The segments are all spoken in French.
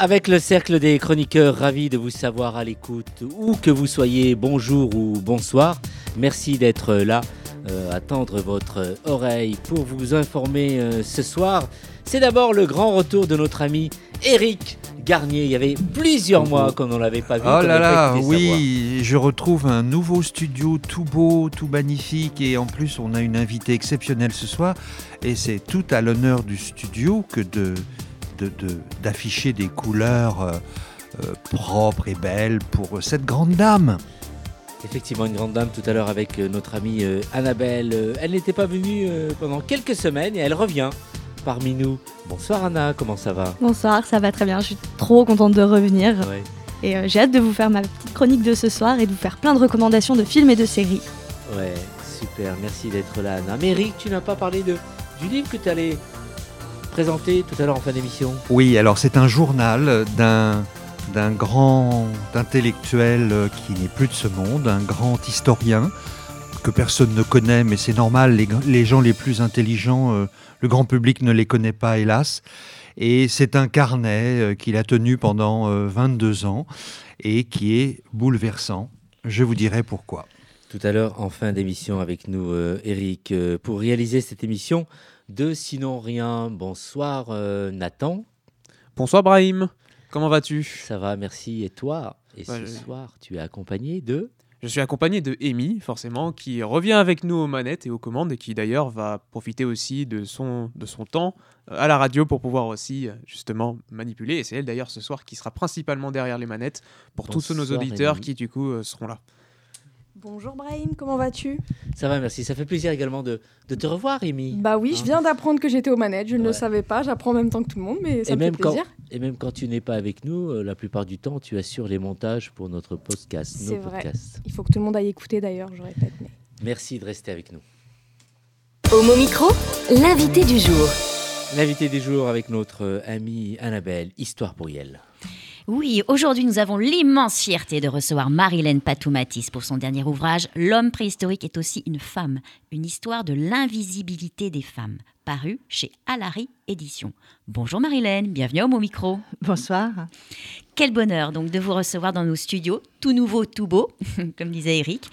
Avec le cercle des chroniqueurs, ravis de vous savoir à l'écoute, où que vous soyez, bonjour ou bonsoir. Merci d'être là, euh, à tendre votre oreille pour vous informer euh, ce soir. C'est d'abord le grand retour de notre ami Eric Garnier. Il y avait plusieurs mois qu'on ne l'avait pas vu. Oh là là, oui, je retrouve un nouveau studio tout beau, tout magnifique et en plus on a une invitée exceptionnelle ce soir et c'est tout à l'honneur du studio que de de- de- d'afficher des couleurs euh, euh, propres et belles pour cette grande dame. Effectivement, une grande dame tout à l'heure avec euh, notre amie euh, Annabelle. Euh, Elle n'était pas venue euh, pendant quelques semaines et elle revient parmi nous. Bonsoir Anna, comment ça va? Bonsoir, ça va très bien. Je suis trop contente de revenir Ouais. et euh, j'ai hâte de vous faire ma petite chronique de ce soir et de vous faire plein de recommandations de films et de séries. Ouais, super, merci d'être là, Anna. Mais Eric, tu n'as pas parlé de, du livre que tu allais présenter tout à l'heure en fin d'émission. Oui, alors c'est un journal d'un d'un grand intellectuel euh, qui n'est plus de ce monde, un grand historien que personne ne connaît, mais c'est normal, les, les gens les plus intelligents, euh, le grand public ne les connaît pas, hélas. Et c'est un carnet euh, qu'il a tenu pendant euh, 22 ans et qui est bouleversant. Je vous dirai pourquoi. Tout à l'heure, en fin d'émission avec nous, euh, Eric, euh, pour réaliser cette émission de Sinon Rien. Bonsoir euh, Nathan, Bonsoir Brahim, comment vas-tu? Ça va, merci. Et toi? Et Ouais, ce je- soir, tu es accompagné de... Je suis accompagné de Amy, forcément, qui revient avec nous aux manettes et aux commandes et qui d'ailleurs va profiter aussi de son, de son temps euh, à la radio pour pouvoir aussi euh, justement manipuler. Et c'est elle d'ailleurs ce soir qui sera principalement derrière les manettes pour tous nos auditeurs Amy. qui du coup seront là. Bonjour Brahim, comment vas-tu? Ça va, merci. Ça fait plaisir également de, de te revoir, Amy. Bah oui, je Hein viens d'apprendre que j'étais aux manettes, je ne Ouais. le savais pas, j'apprends en même temps que tout le monde, mais ça Et me fait même, quand, plaisir. et même quand tu n'es pas avec nous, euh, la plupart du temps, tu assures les montages pour notre podcast, nos C'est vrai. podcasts. Il faut que tout le monde aille écouter d'ailleurs, je répète. Mais... Merci de rester avec nous. Homo Micro, l'invité du jour. L'invité des jours avec notre euh, amie Annabelle, Histoire pour Yel. Oui, aujourd'hui nous avons l'immense fierté de recevoir Marilène Patoumatis pour son dernier ouvrage L'homme préhistorique est aussi une femme, une histoire de l'invisibilité des femmes, paru chez Alary Éditions. Bonjour Marilène, bienvenue au Mot Micro. Bonsoir. Quel bonheur donc de vous recevoir dans nos studios, tout nouveau, tout beau, comme disait Eric.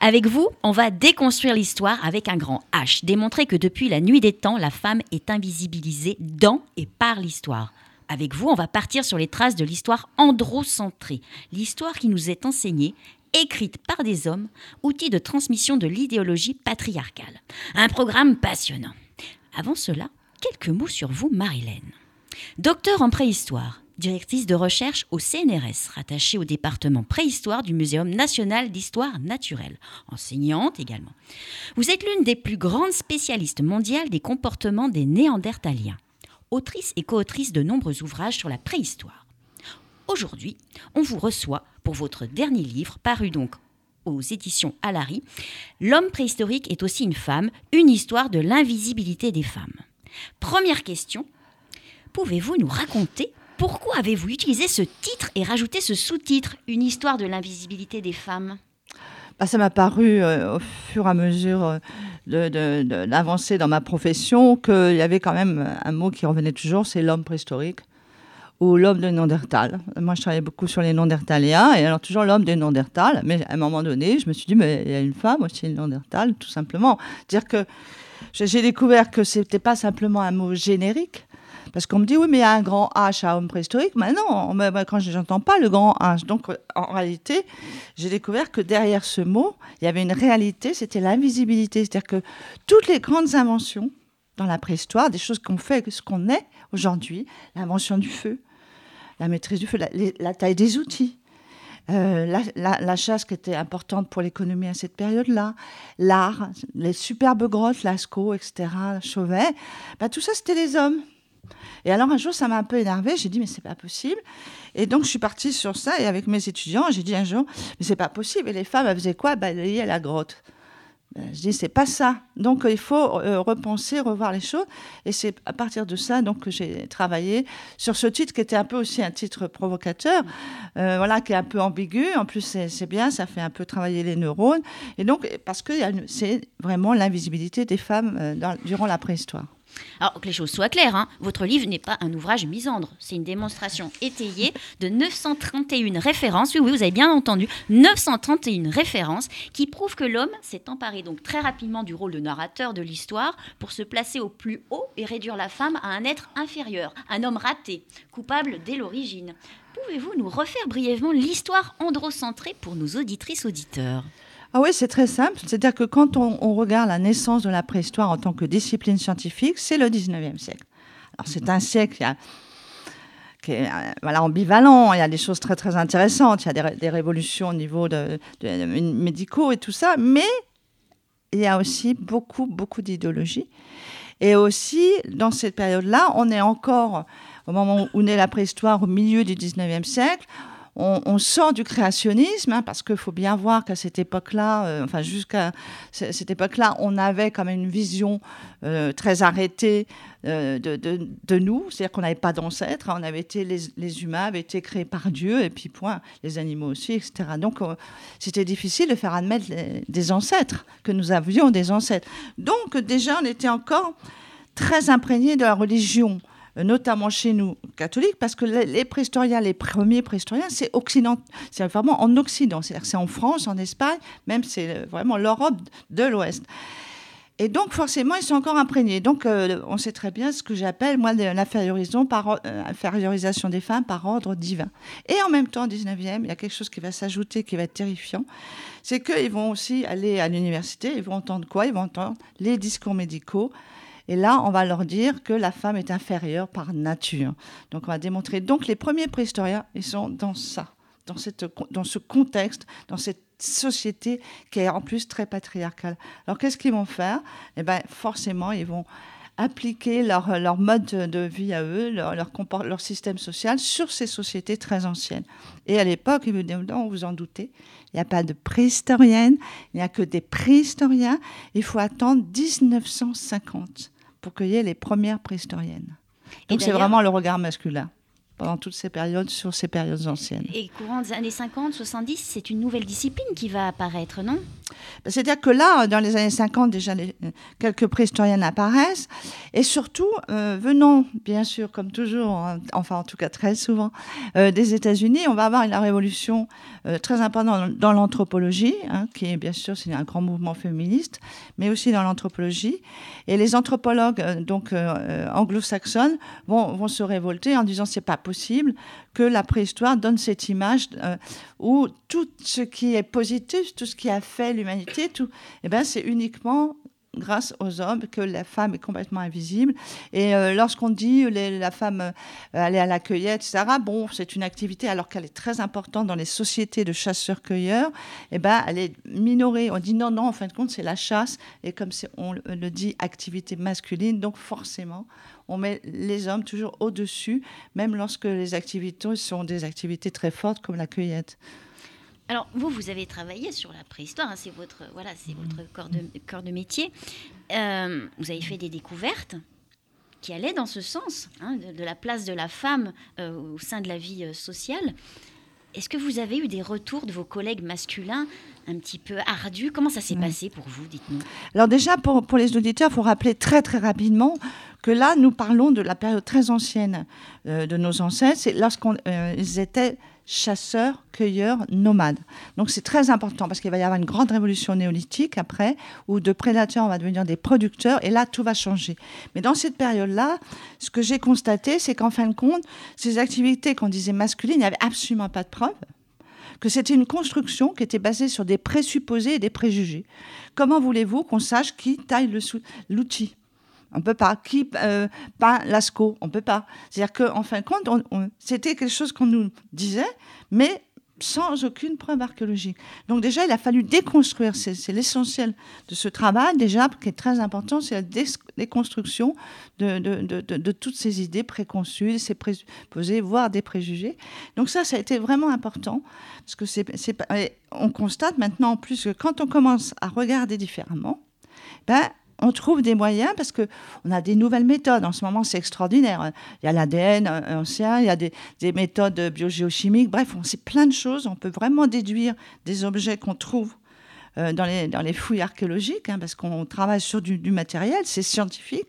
Avec vous, on va déconstruire l'histoire avec un grand H, démontrer que depuis la nuit des temps, la femme est invisibilisée dans et par l'histoire. Avec vous, on va partir sur les traces de l'histoire androcentrée, l'histoire qui nous est enseignée, écrite par des hommes, outil de transmission de l'idéologie patriarcale. Un programme passionnant. Avant cela, quelques mots sur vous, Marilène. Docteur en préhistoire, directrice de recherche au CNRS, rattachée au département préhistoire du Muséum national d'histoire naturelle, enseignante également. Vous êtes l'une des plus grandes spécialistes mondiales des comportements des Néandertaliens, autrice et co-autrice de nombreux ouvrages sur la préhistoire. Aujourd'hui, on vous reçoit pour votre dernier livre, paru donc aux éditions Alary, L'homme préhistorique est aussi une femme, une histoire de l'invisibilité des femmes. Première question, pouvez-vous nous raconter pourquoi avez-vous utilisé ce titre et rajouté ce sous-titre, une histoire de l'invisibilité des femmes? Bah, ça m'a paru euh, au fur et à mesure euh, de, de- de- dans ma profession qu'il y avait quand même un mot qui revenait toujours, c'est l'homme préhistorique ou l'homme de Néandertal. Moi, je travaillais beaucoup sur les Néandertaliens et alors toujours l'homme des Néandertal. Mais à un moment donné, je me suis dit, mais il y a une femme aussi, Néandertal, tout simplement. Dire que j'ai j'ai découvert que c'était pas simplement un mot générique. Parce qu'on me dit, oui, mais il y a un grand H à homme préhistorique. Mais non, quand je n'entends pas le grand H. Donc, euh, en réalité, j'ai découvert que derrière ce mot, il y avait une réalité, c'était l'invisibilité. C'est-à-dire que toutes les grandes inventions dans la préhistoire, des choses qu'on fait, ce qu'on est aujourd'hui, l'invention du feu, la maîtrise du feu, la, taille des outils, euh, la chasse qui était importante pour l'économie à cette période-là, l'art, les superbes grottes, Lascaux, etc., Chauvet, bah, tout ça, c'était les hommes. Et alors un jour, ça m'a un peu énervée. J'ai dit, mais c'est pas possible. Et donc, je suis partie sur ça. Et avec mes étudiants, j'ai dit un jour, mais c'est pas possible. Et les femmes, elles faisaient quoi? Balayer la grotte. Euh, Je dis, c'est pas ça. Donc, il faut euh, repenser, revoir les choses. Et c'est à partir de ça donc, que j'ai travaillé sur ce titre qui était un peu aussi un titre provocateur, euh, voilà, qui est un peu ambigu. En plus, c'est bien, ça fait un peu travailler les neurones. Et donc, parce que c'est vraiment l'invisibilité des femmes euh, durant la préhistoire. Alors que les choses soient claires, hein, votre livre n'est pas un ouvrage misandre, c'est une démonstration étayée de 931 références, oui oui vous avez bien entendu, 931 références qui prouvent que l'homme s'est emparé donc très rapidement du rôle de narrateur de l'histoire pour se placer au plus haut et réduire la femme à un être inférieur, un homme raté, coupable dès l'origine. Pouvez-vous nous refaire brièvement l'histoire androcentrée pour nos auditrices auditeurs? Ah oui, c'est très simple. C'est-à-dire que quand on, regarde la naissance de la préhistoire en tant que discipline scientifique, c'est le 19e siècle. Alors c'est un siècle qui, est euh, voilà, ambivalent, il y a des choses très très intéressantes, il y a des, des révolutions au niveau médicaux et tout ça, mais il y a aussi beaucoup beaucoup d'idéologie. Et aussi, dans cette période-là, on est encore, au moment où naît la préhistoire, au milieu du 19e siècle, on, sort du créationnisme, hein, parce qu'il faut bien voir qu'à cette époque-là, euh, enfin jusqu'à cette époque-là, on avait quand même une vision euh, très arrêtée euh, de, nous, c'est-à-dire qu'on n'avait pas d'ancêtres, hein, on avait été, les, humains avaient été créés par Dieu, et puis point, les animaux aussi, etc. Donc c'était difficile de faire admettre des ancêtres, que nous avions des ancêtres. Donc déjà, on était encore très imprégné de la religion notamment chez nous catholiques, parce que les, préhistoriens, les premiers préhistoriens, c'est occident, c'est vraiment en Occident, c'est-à-dire c'est en France, en Espagne, même c'est euh, vraiment l'Europe de l'Ouest. Et donc forcément, ils sont encore imprégnés. Donc euh, on sait très bien ce que j'appelle moi l'infériorisation euh, des femmes par ordre divin. Et en même temps, au 19e, il y a quelque chose qui va s'ajouter, qui va être terrifiant, c'est qu'ils vont aussi aller à l'université, ils vont entendre quoi? Ils vont entendre les discours médicaux. Et là, on va leur dire que la femme est inférieure par nature. Donc, on va démontrer. Donc, les premiers préhistoriens, ils sont dans ça, dans, ce contexte, dans cette société qui est en plus très patriarcale. Alors, qu'est-ce qu'ils vont faire? Eh bien, forcément, ils vont appliquer leur, mode de vie à eux, leur système social sur ces sociétés très anciennes. Et à l'époque, évidemment, vous en doutez, il n'y a pas de préhistorienne, il n'y a que des préhistoriens. Il faut attendre 1950 pour ait les premières préhistoriennes. Donc c'est vraiment le regard masculin pendant toutes ces périodes sur ces périodes anciennes. Et courant des années 50, 70, c'est une nouvelle discipline qui va apparaître, non? Ben, C'est-à-dire que là, dans les années 50, déjà, les- euh, quelques préhistoriennes apparaissent. Et surtout, euh, venant, bien sûr, comme toujours, hein, enfin en tout cas très souvent, euh, des États-Unis, on va avoir une révolution euh, très importante dans, dans l'anthropologie, hein, qui est bien sûr c'est un grand mouvement féministe, mais aussi dans l'anthropologie. Et les anthropologues donc anglo-saxonnes vont, vont se révolter en disant c'est pas que la préhistoire donne cette image euh, où tout ce qui est positif, tout ce qui a fait l'humanité, tout, eh ben, c'est uniquement grâce aux hommes que la femme est complètement invisible. Et euh, lorsqu'on dit les- la femme euh, aller à la cueillette, etc., bon, c'est une activité alors qu'elle est très importante dans les sociétés de chasseurs-cueilleurs, eh ben, elle est minorée. On dit non, non, en fin de compte, c'est la chasse. Et comme on le dit, activité masculine, donc forcément, on met les hommes toujours au-dessus, même lorsque les activités sont des activités très fortes comme la cueillette. Alors, vous, vous avez travaillé sur la préhistoire, hein, c'est votre, voilà, c'est votre corps de, corps de métier. Euh, vous avez fait des découvertes qui allaient dans ce sens, hein, de, de la place de la femme euh, au sein de la vie euh, sociale. Est-ce que vous avez eu des retours de vos collègues masculins un petit peu ardus Comment ça s'est passé pour vous, dites-nous Alors déjà, pour, pour les auditeurs, il faut rappeler très très rapidement que là, nous parlons de la période très ancienne euh, de nos ancêtres. C'est lorsqu'ils étaient chasseurs, cueilleurs, nomades. Donc c'est très important parce qu'il va y avoir une grande révolution néolithique après, où de prédateurs, on va devenir des producteurs, et là, tout va changer. Mais dans cette période-là, ce que j'ai constaté, c'est qu'en fin de compte, ces activités qu'on disait masculines, il n'y avait absolument pas de preuves que c'était une construction qui était basée sur des présupposés et des préjugés. Comment voulez-vous qu'on sache qui taille l'outil? On peut pas. Qui euh, peint Lascaux On peut pas. C'est-à-dire qu'en fin de compte, c'était quelque chose qu'on nous disait, mais sans aucune preuve archéologique. Donc déjà, il a fallu déconstruire, c'est l'essentiel de ce travail, déjà, qui est très important, c'est la dé- déconstruction de, toutes ces idées préconçues, ces présupposés, voire des préjugés. Donc ça, ça a été vraiment important, parce que c'est, on constate maintenant en plus que quand on commence à regarder différemment, ben, on trouve des moyens parce que on a des nouvelles méthodes. En ce moment, c'est extraordinaire. Il y a l'ADN euh, ancien, il y a des, des méthodes biogéochimiques. Bref, on sait plein de choses. On peut vraiment déduire des objets qu'on trouve euh, dans, les, fouilles archéologiques, hein, parce qu'on travaille sur du matériel, c'est scientifique.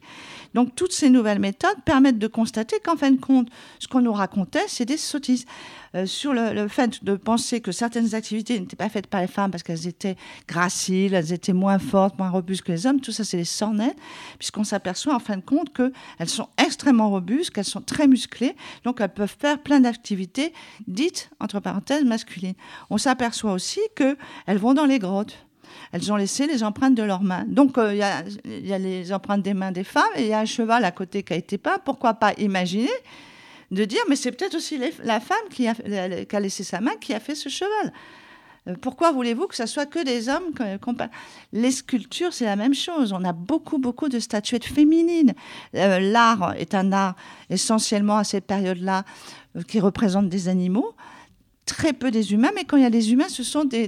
Donc, toutes ces nouvelles méthodes permettent de constater qu'en fin de compte, ce qu'on nous racontait, c'est des sottises. Euh, sur le, le fait de penser que certaines activités n'étaient pas faites par les femmes parce qu'elles étaient graciles, elles étaient moins fortes, moins robustes que les hommes, tout ça, c'est des sornettes, puisqu'on s'aperçoit en fin de compte qu'elles sont extrêmement robustes, qu'elles sont très musclées, donc elles peuvent faire plein d'activités dites, entre parenthèses, masculines. On s'aperçoit aussi qu'elles vont dans les grottes. Elles ont laissé les empreintes de leurs mains. Donc, euh, il y, a, les empreintes des mains des femmes et il y a un cheval à côté qui a été peint. Pourquoi pas imaginer de dire, mais c'est peut-être aussi la femme qui a, qui a laissé sa main qui a fait ce cheval. Euh, Pourquoi voulez-vous que ce soit que des hommes Les sculptures, c'est la même chose. On a beaucoup, beaucoup de statuettes féminines. Euh, L'art est un art essentiellement à cette période-là qui représente des animaux très peu des humains, mais quand il y a des humains, ce sont des,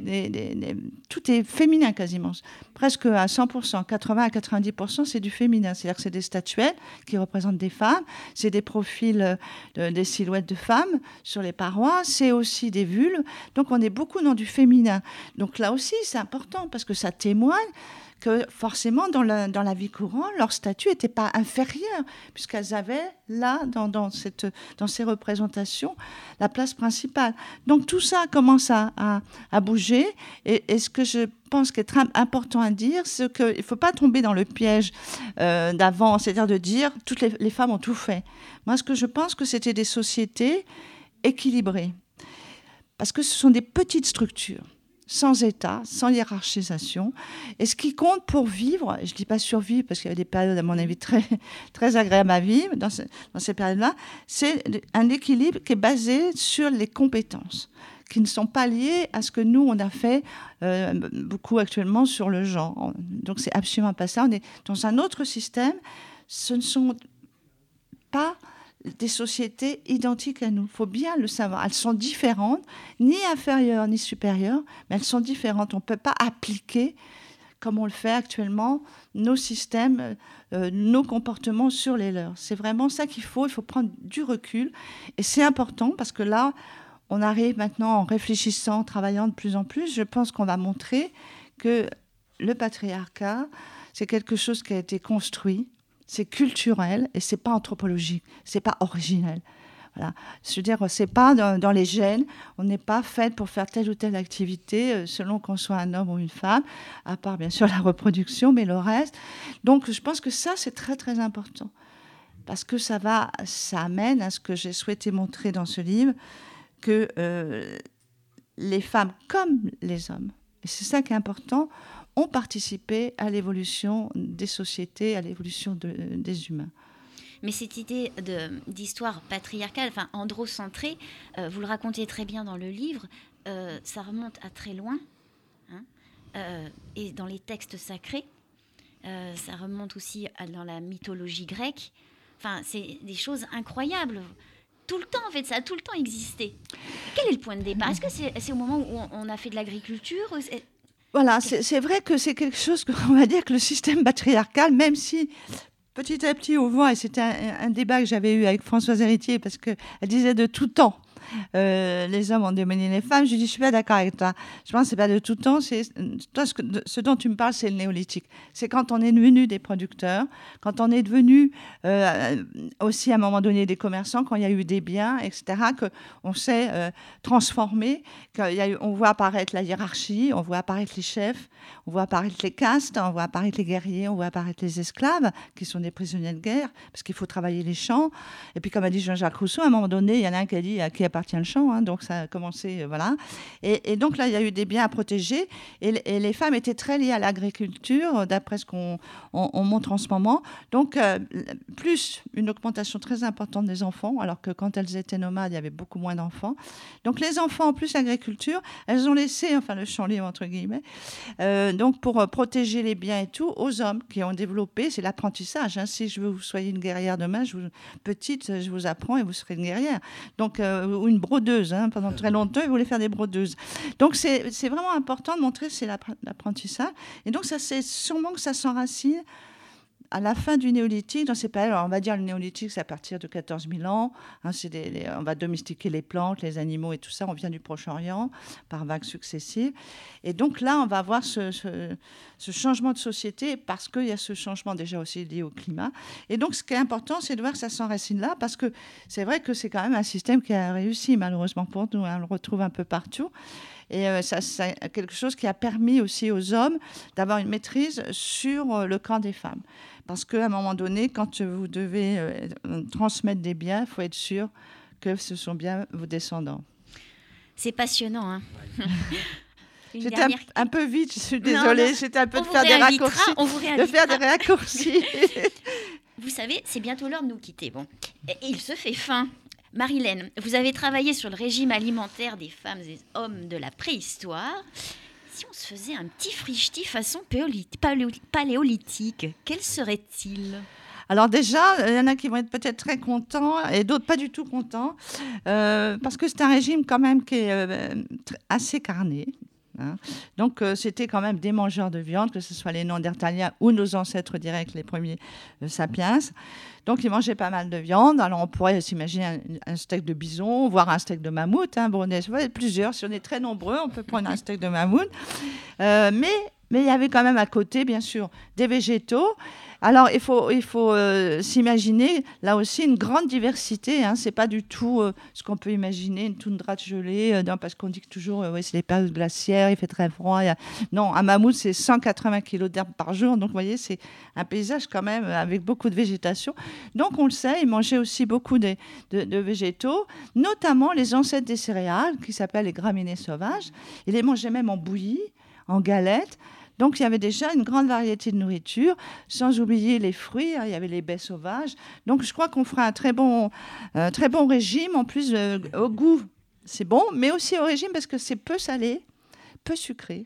tout est féminin quasiment, presque à 100%, 80 à 90%, c'est du féminin. C'est-à-dire que c'est des statuettes qui représentent des femmes, c'est des profils, euh, de- des silhouettes de femmes sur les parois, c'est aussi des vulves. Donc on est beaucoup dans du féminin. Donc là aussi, c'est important parce que ça témoigne que forcément, dans la, vie courante, leur statut n'était pas inférieur, puisqu'elles avaient là, dans, ces représentations, la place principale. Donc tout ça commence à, bouger. Et, ce que je pense très important à dire, c'est qu'il ne faut pas tomber dans le piège euh, d'avant, c'est-à-dire de dire toutes les, les femmes ont tout fait. Moi, ce que je pense que c'était des sociétés équilibrées. Parce que ce sont des petites structures sans État, sans hiérarchisation. Et ce qui compte pour vivre, je ne dis pas survivre, parce qu'il y a des périodes, à mon avis, très, très agréables à vivre dans, dans ces périodes-là, c'est un équilibre qui est basé sur les compétences, qui ne sont pas liées à ce que nous, on a fait euh, beaucoup actuellement sur le genre. Donc, c'est absolument pas ça. On est dans un autre système. Ce ne sont pas des sociétés identiques à nous. Il faut bien le savoir. Elles sont différentes, ni inférieures ni supérieures, mais elles sont différentes. On ne peut pas appliquer, comme on le fait actuellement, nos systèmes, euh, nos comportements sur les leurs. C'est vraiment ça qu'il faut. Il faut prendre du recul. Et c'est important parce que là, on arrive maintenant en réfléchissant, en travaillant de plus en plus. Je pense qu'on va montrer que le patriarcat, c'est quelque chose qui a été construit, c'est culturel et c'est pas anthropologique, c'est pas originel. Voilà. Je veux dire, c'est pas dans, les gènes. On n'est pas fait pour faire telle ou telle activité euh, selon qu'on soit un homme ou une femme, à part bien sûr la reproduction, mais le reste. Donc, je pense que ça, c'est très très important parce que ça va, ça amène à ce que j'ai souhaité montrer dans ce livre que euh, les femmes comme les hommes, et c'est ça qui est important, ont participé à l'évolution des sociétés, à l'évolution de- des humains. Mais cette idée d'histoire patriarcale, enfin androcentrée, euh, vous le racontez très bien dans le livre, euh, ça remonte à très loin. hein, euh, et dans les textes sacrés, ça remonte aussi dans la mythologie grecque. Enfin, c'est des choses incroyables. Tout le temps, en fait, ça a tout le temps existé. Quel est le point de départ? Est-ce que c'est au moment où on, a fait de l'agriculture? Voilà, c'est vrai que c'est quelque chose qu'on va dire que le système patriarcal, même si petit à petit on voit, et c'était un, un débat que j'avais eu avec Françoise Héritier, parce qu'elle disait de tout temps, euh, les hommes ont dominé les femmes. Je dis, je suis pas d'accord avec toi. Je pense que c'est pas de tout temps. C'est toi ce, dont tu me parles, c'est le néolithique. C'est quand on est devenu des producteurs, quand on est devenu euh, aussi à un moment donné des commerçants, quand il y a eu des biens, etc. Que on s'est euh, transformé. on voit apparaître la hiérarchie, on voit apparaître les chefs, on voit apparaître les castes, on voit apparaître les guerriers, on voit apparaître les esclaves, qui sont des prisonniers de guerre, parce qu'il faut travailler les champs. Et puis, comme a dit Jean-Jacques Rousseau, à un moment donné, il y en a un qui a dit appartient le champ, hein, donc ça a commencé, euh, voilà. Et, donc là, il y a eu des biens à protéger, et, les femmes étaient très liées à l'agriculture, euh, d'après ce qu'on on- on montre en ce moment. Donc, euh, plus une augmentation très importante des enfants, alors que quand elles étaient nomades, il y avait beaucoup moins d'enfants. Donc, les enfants, plus l'agriculture, elles ont laissé, enfin, le champ libre, entre guillemets, donc pour protéger les biens et tout, aux hommes qui ont développé, c'est l'apprentissage. hein. Si je veux que vous soyez une guerrière demain, je vous- petite, je vous apprends et vous serez une guerrière. Donc, euh, une brodeuse. hein. Pendant très longtemps, ils voulaient faire des brodeuses. Donc, c'est vraiment important de montrer c'est l'appre- l'apprentissage. Et donc, ça, c'est sûrement que ça s'enracine à la fin du néolithique, dans ces périodes, on va dire le néolithique, c'est à partir de 14 000 ans. hein, on va domestiquer les plantes, les animaux et tout ça. On vient du Proche-Orient par vagues successives. Et donc là, on va avoir ce changement de société parce qu'il y a ce changement déjà aussi lié au climat. Et donc, ce qui est important, c'est de voir que ça s'enracine là parce que c'est vrai que c'est quand même un système qui a réussi, malheureusement pour nous. hein, on le retrouve un peu partout. Et euh, ça, c'est quelque chose qui a permis aussi aux hommes d'avoir une maîtrise sur euh, le camp des femmes. Parce qu'à un moment donné, quand vous devez euh, transmettre des biens, il faut être sûr que ce sont bien vos descendants. C'est passionnant. Hein un, dernière- un peu vite, je suis désolée, j'étais un peu de faire des raccourcis. on vous De faire des raccourcis. Vous savez, c'est bientôt l'heure de nous quitter. Bon, Et il se fait faim. Marilène, vous avez travaillé sur le régime alimentaire des femmes et hommes de la préhistoire. Si on se faisait un petit frichti façon paléolithique, quel serait-il? Alors déjà, il y en a qui vont être peut-être très contents et d'autres pas du tout contents, euh, parce que c'est un régime quand même qui est euh, assez carné. hein. Donc euh, c'était quand même des mangeurs de viande, que ce soit les Néandertaliens ou nos ancêtres directs, les premiers sapiens. Donc ils mangeaient pas mal de viande. Alors on pourrait s'imaginer un, steak de bison, voire un steak de mammouth. Hein. Bon, on plusieurs, si on est très nombreux, on peut prendre un steak de mammouth. Euh, mais mais il y avait quand même à côté, bien sûr, des végétaux. Alors, il faut, euh, s'imaginer, là aussi, une grande diversité. Hein. Ce n'est pas du tout euh, ce qu'on peut imaginer, une toundra gelée, euh, parce qu'on dit que toujours, ouais, c'est les périodes glaciaires, il fait très froid. Non, un mammouth, c'est 180 kilos d'herbe par jour. Donc, vous voyez, c'est un paysage quand même avec beaucoup de végétation. Donc, on le sait, ils mangeaient aussi beaucoup de végétaux, notamment les ancêtres des céréales, qui s'appellent les graminées sauvages. Ils les mangeaient même en bouillie, en galette. Donc il y avait déjà une grande variété de nourriture, sans oublier les fruits, hein, il y avait les baies sauvages. Donc je crois qu'on fera un très bon, euh, régime, en plus euh, au goût, c'est bon, mais aussi au régime parce que c'est peu salé, peu sucré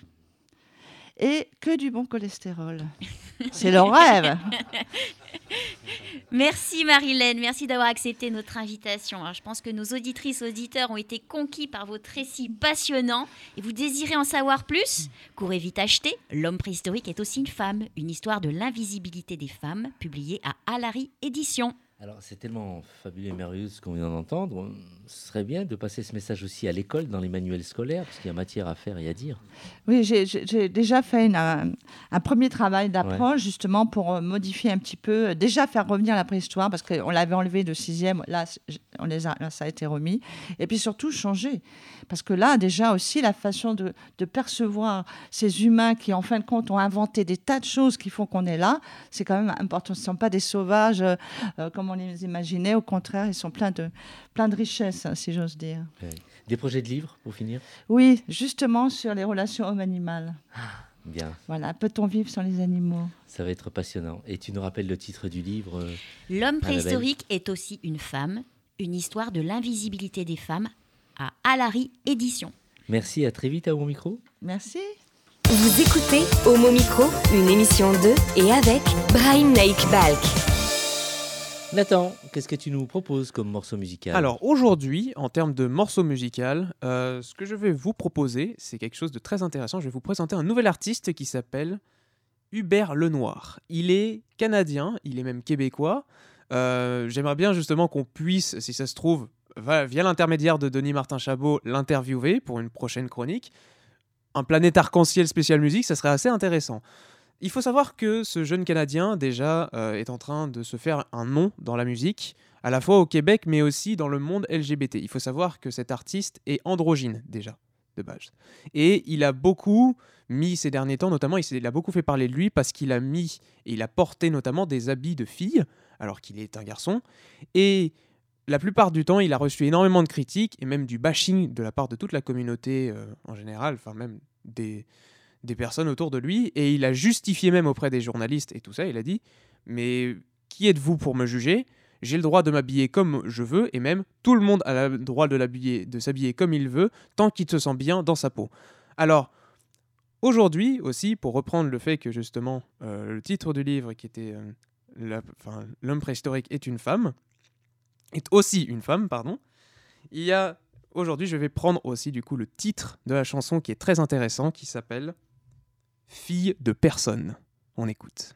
et que du bon cholestérol. C'est le rêve. Merci Marilène, merci d'avoir accepté notre invitation. Alors, je pense que nos auditrices, auditeurs ont été conquis par votre récit passionnant et vous désirez en savoir plus? Courez vite acheter L'homme préhistorique est aussi une femme, une histoire de l'invisibilité des femmes, publiée à Alary Éditions. Alors, c'est tellement fabuleux et merveilleux ce qu'on vient d'entendre. Ce serait bien de passer ce message aussi à l'école, dans les manuels scolaires, parce qu'il y a matière à faire et à dire. Oui, j'ai- déjà fait une, un, un premier travail d'approche justement pour euh, modifier un petit peu, euh, déjà faire revenir la préhistoire parce qu'on l'avait enlevé de sixième, là, on les a, là, ça a été remis, et puis surtout changer, parce que là déjà aussi la façon de, de percevoir ces humains qui en fin de compte ont inventé des tas de choses qui font qu'on est là, c'est quand même important. Ce ne sont pas des sauvages euh, euh, comme on les imaginait, au contraire, ils sont pleins de, plein de richesses, hein, si j'ose dire. Des projets de livres, pour finir? Oui, justement sur les relations homme-animal. Bien, Voilà, peut-on vivre sans les animaux? Ça va être passionnant. Et tu nous rappelles le titre du livre euh, L'homme préhistorique est aussi une femme, une histoire de l'invisibilité des femmes, à Alary Éditions. Merci, à très vite à mon micro. Merci. Vous écoutez Homo Micro, une émission de et avec Brahim Naik Balk. Nathan, qu'est-ce que tu nous proposes comme morceau musical? Alors aujourd'hui, en termes de morceau musical, euh, ce que je vais vous proposer, c'est quelque chose de très intéressant. Je vais vous présenter un nouvel artiste qui s'appelle Hubert Lenoir. Il est canadien, il est même québécois. Euh, J'aimerais bien justement qu'on puisse, si ça se trouve, via l'intermédiaire de Denis Martin Chabot, l'interviewer pour une prochaine chronique. Un planète arc-en-ciel spécial musique, ça serait assez intéressant. Il faut savoir que ce jeune Canadien, déjà, euh, est en train de se faire un nom dans la musique, à la fois au Québec, mais aussi dans le monde LGBT. Il faut savoir que cet artiste est androgyne, déjà, de base. Et il a beaucoup mis ces derniers temps, notamment, il, a beaucoup fait parler de lui parce qu'il a mis et il a porté notamment des habits de fille, alors qu'il est un garçon. Et la plupart du temps, il a reçu énormément de critiques et même du bashing de la part de toute la communauté euh, en général, enfin même des, des personnes autour de lui. Et il a justifié même auprès des journalistes et tout ça. Il a dit Mais qui êtes-vous pour me juger? J'ai le droit de m'habiller comme je veux et même tout le monde a le droit de l'habiller- de s'habiller comme il veut tant qu'il se sent bien dans sa peau. Alors, aujourd'hui aussi, pour reprendre le fait que justement euh, le titre du livre qui était euh, L'homme préhistorique est une femme, est aussi une femme, pardon. Il y a aujourd'hui, je vais prendre aussi du coup le titre de la chanson qui est très intéressant, qui s'appelle Fille de personne. On écoute.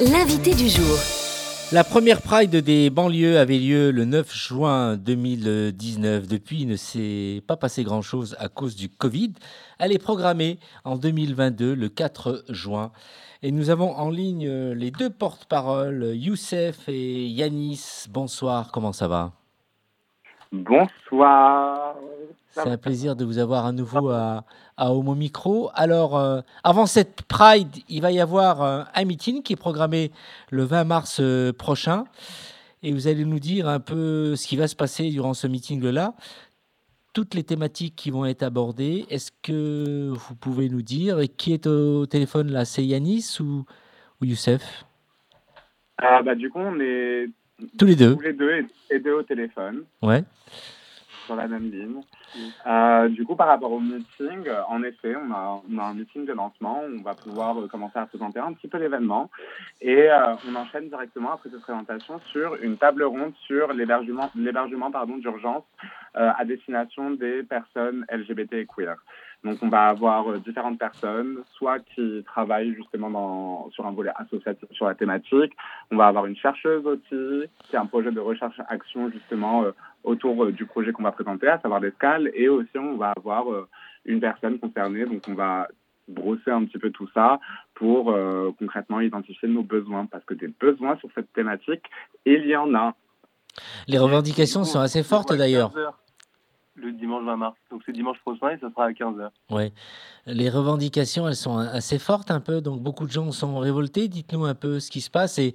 L'invité du jour. La première Pride des banlieues avait lieu le 9 juin 2019. Depuis, il ne s'est pas passé grand-chose à cause du Covid. Elle est programmée en 2022, le 4 juin. Et nous avons en ligne euh, les deux porte-paroles, Youssef et Yanis. Bonsoir, comment ça va? Bonsoir. C'est un plaisir de vous avoir à nouveau à, à Homo Micro. Alors, euh, avant cette Pride, il va y avoir euh, un meeting qui est programmé le 20 mars euh, prochain. Et vous allez nous dire un peu ce qui va se passer durant ce meeting-là. Toutes les thématiques qui vont être abordées. Est-ce que vous pouvez nous dire et qui est au téléphone là? C'est Yanis ou, ou Youssef? Ah, bah, du coup, on est Tous les deux. tous les deux et, et deux au téléphone Ouais. sur la même ligne. Euh, du coup, par rapport au meeting, euh, en effet, on a, on a un meeting de lancement. où On va pouvoir euh, commencer à présenter un petit peu l'événement. Et euh, on enchaîne directement après cette présentation sur une table ronde sur l'hébergement l'hébergement, pardon, d'urgence euh, à destination des personnes LGBT et queer. Donc, on va avoir euh, différentes personnes, soit qui travaillent justement dans, sur un volet associatif sur la thématique. On va avoir une chercheuse aussi, qui a un projet de recherche-action justement euh, autour euh, du projet qu'on va présenter, à savoir l'escale. Et aussi, on va avoir euh, une personne concernée. Donc, on va brosser un petit peu tout ça pour euh, concrètement identifier nos besoins. Parce que des besoins sur cette thématique, il y en a. Les revendications sont assez fortes d'ailleurs. 15 heures, Le dimanche 20 mars. Donc c'est dimanche prochain et ça sera à 15h. Ouais. Les revendications, elles sont assez fortes un peu, donc beaucoup de gens sont révoltés. Dites-nous un peu ce qui se passe. Et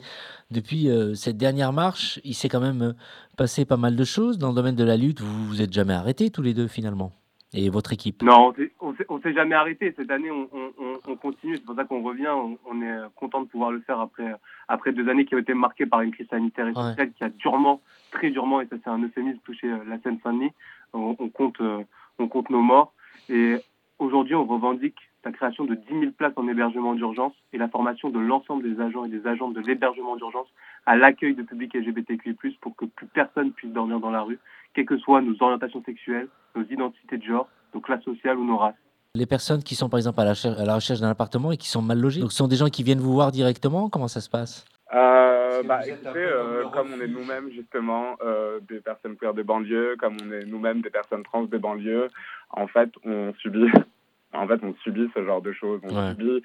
depuis euh, cette dernière marche, il s'est quand même euh, passé pas mal de choses dans le domaine de la lutte. Vous vous êtes jamais arrêtés tous les deux finalement, et votre équipe? Non, on s'est- on s'est- jamais arrêté. Cette année, on, on- on- on continue. C'est pour ça qu'on revient. On, on est content de pouvoir le faire après, après deux années qui ont été marquées par une crise sanitaire et Ouais. sociale qui a durement, très durement, et ça c'est un euphémisme, touché euh, la Seine-Saint-Denis. On, on compte, euh, on compte nos morts. Et aujourd'hui, on revendique la création de 10 000 places en hébergement d'urgence et la formation de l'ensemble des agents et des agentes de l'hébergement d'urgence à l'accueil de publics LGBTQI+, pour que plus personne puisse dormir dans la rue, quelles que soient nos orientations sexuelles, nos identités de genre, nos classes sociales ou nos races. Les personnes qui sont par exemple à la, recher- à la recherche d'un appartement et qui sont mal logées, donc ce sont des gens qui viennent vous voir directement. Comment ça se passe? Euh, bah, écoutez, euh, comme on est nous-mêmes justement euh, des personnes queer de banlieue, comme on est nous-mêmes des personnes trans de banlieue, en fait, on subit, en fait, on subit ce genre de choses. On Ouais. subit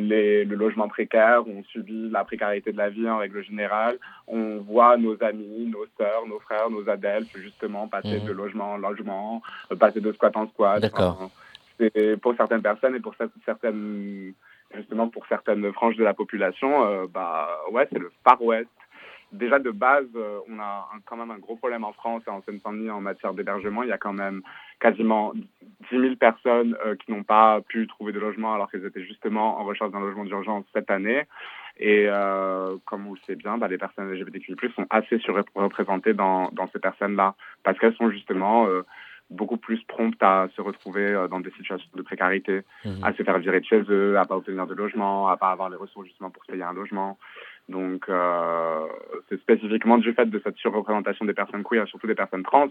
les, le logement précaire, on subit la précarité de la vie en règle générale. On voit nos amis, nos sœurs, nos frères, nos adelphes justement passer Mhm. de logement en logement, passer de squat en squat. D'accord. Enfin, c'est pour certaines personnes et pour cer- certaines justement pour certaines franges de la population, euh, bah ouais, c'est le Far West. Déjà de base, euh, on a quand même un gros problème en France et en Seine-Saint-Denis en matière d'hébergement. Il y a quand même quasiment 10 000 personnes euh, qui n'ont pas pu trouver de logement alors qu'elles étaient justement en recherche d'un logement d'urgence cette année. Et comme on le sait bien, bah, les personnes LGBTQI+, sont assez surreprésentées dans, ces personnes-là parce qu'elles sont justement beaucoup plus promptes à se retrouver euh, dans des situations de précarité Mhm. à se faire virer de chez eux, à pas obtenir de logement, à pas avoir les ressources justement pour se payer un logement. Donc euh, c'est spécifiquement du fait de cette surreprésentation des personnes queer, surtout des personnes trans,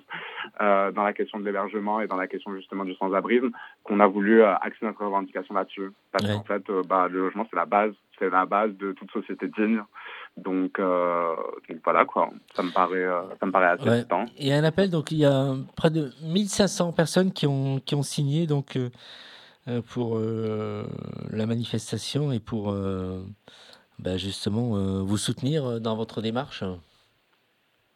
euh, dans la question de l'hébergement et dans la question justement du sans-abrisme, qu'on a voulu euh, axer notre revendication là-dessus. Parce Ouais. qu'en fait, euh, bah, le logement c'est la base, c'est la base de toute société digne. Donc, euh, donc voilà quoi, ça me paraît, euh, ça me paraît assez Ouais. y a un appel, donc il y a près de 1500 personnes qui ont, qui ont signé donc, euh, euh, pour euh, la manifestation et pour euh, bah, justement euh, vous soutenir dans votre démarche.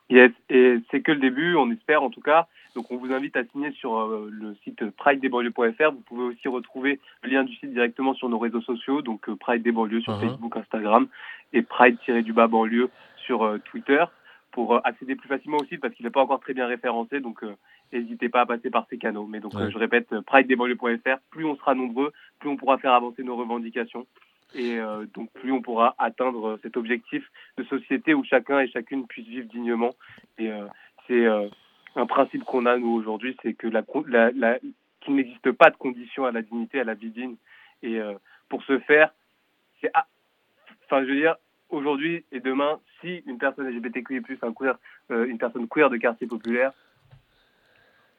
Yes, et c'est que le début, on espère en tout cas. Donc on vous invite à signer sur euh, le site pridedesbanlieues.fr. Vous pouvez aussi retrouver le lien du site directement sur nos réseaux sociaux, donc euh, Pride des banlieues sur Mhm. Facebook, Instagram et Pride-du-bas banlieue sur euh, Twitter pour euh, accéder plus facilement au site parce qu'il n'est pas encore très bien référencé. Donc euh, n'hésitez pas à passer par ces canaux. Mais donc Ouais. euh, je répète, pridedesbanlieues.fr. Plus on sera nombreux, plus on pourra faire avancer nos revendications. Et euh, donc plus on pourra atteindre cet objectif de société où chacun et chacune puisse vivre dignement. Et c'est un principe qu'on a nous aujourd'hui, c'est que la, la, la- qu'il n'existe pas de condition à la dignité, à la vie digne. Et pour ce faire, c'est enfin je veux dire aujourd'hui et demain, si une personne LGBTQI+, un euh, une personne queer de quartier populaire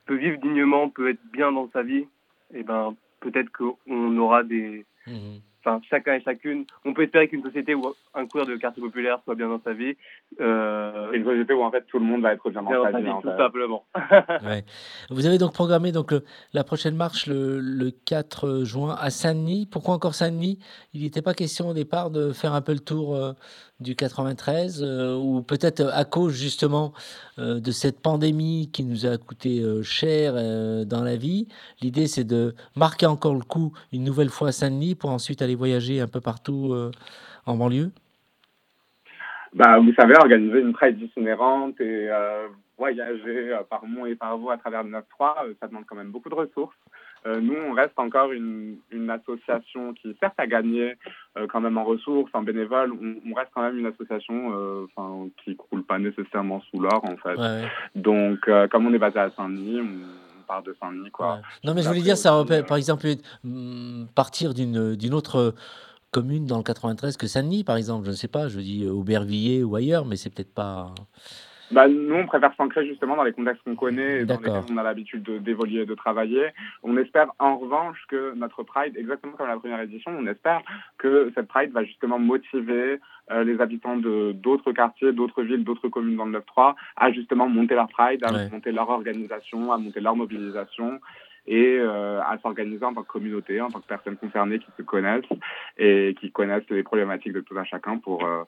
peut vivre dignement, peut être bien dans sa vie, et ben peut-être qu'on aura des Mhm. Enfin chacun et chacune. On peut espérer qu'une société où un queer de quartier populaire soit bien dans sa vie. Euh, Une société où en fait tout le monde va être bien dans bien dans sa vie. tout fait. simplement. Ouais. Vous avez donc programmé donc, le- la prochaine marche le, le 4 juin à Saint-Denis. Pourquoi encore Saint-Denis? Il n'était pas question au départ de faire un peu le tour euh, du 93 euh, ou peut-être à cause justement euh, de cette pandémie qui nous a coûté euh, cher euh, dans la vie. L'idée c'est de marquer encore le coup une nouvelle fois à Saint-Denis pour ensuite aller voyager un peu partout euh, en banlieue? Bah, vous savez, organiser une Pride itinérante et euh, voyager euh, par Mont et par vous à travers le 9-3, euh, ça demande quand même beaucoup de ressources. Euh, nous, on reste encore une, une association qui, certes, a gagné euh, quand même en ressources, en bénévoles. On, on reste quand même une association euh, enfin, qui croule pas nécessairement sous l'or, en fait. Ouais. Donc, euh, comme on est basé à Saint-Denis, on, part de Saint-Denis, quoi. Non, mais je voulais dire, ça euh, par exemple, hum, partir d'une d'une autre commune dans le 93 que Saint-Denis, par exemple. Je ne sais pas, je dis Aubervilliers ou ailleurs, mais c'est peut-être pas. Bah, nous, on préfère s'ancrer justement dans les contextes qu'on connaît et dans lesquels on a l'habitude de- d'évoluer et de travailler. On espère en revanche que notre Pride, exactement comme la première édition, on espère que cette Pride va justement motiver euh, les habitants de d'autres quartiers, d'autres villes, d'autres communes dans le 9-3 à justement monter leur Pride, à Ouais. monter leur organisation, à monter leur mobilisation et euh, à s'organiser en tant que communauté, en tant que personnes concernées qui se connaissent et qui connaissent les problématiques de tout un chacun pour... euh,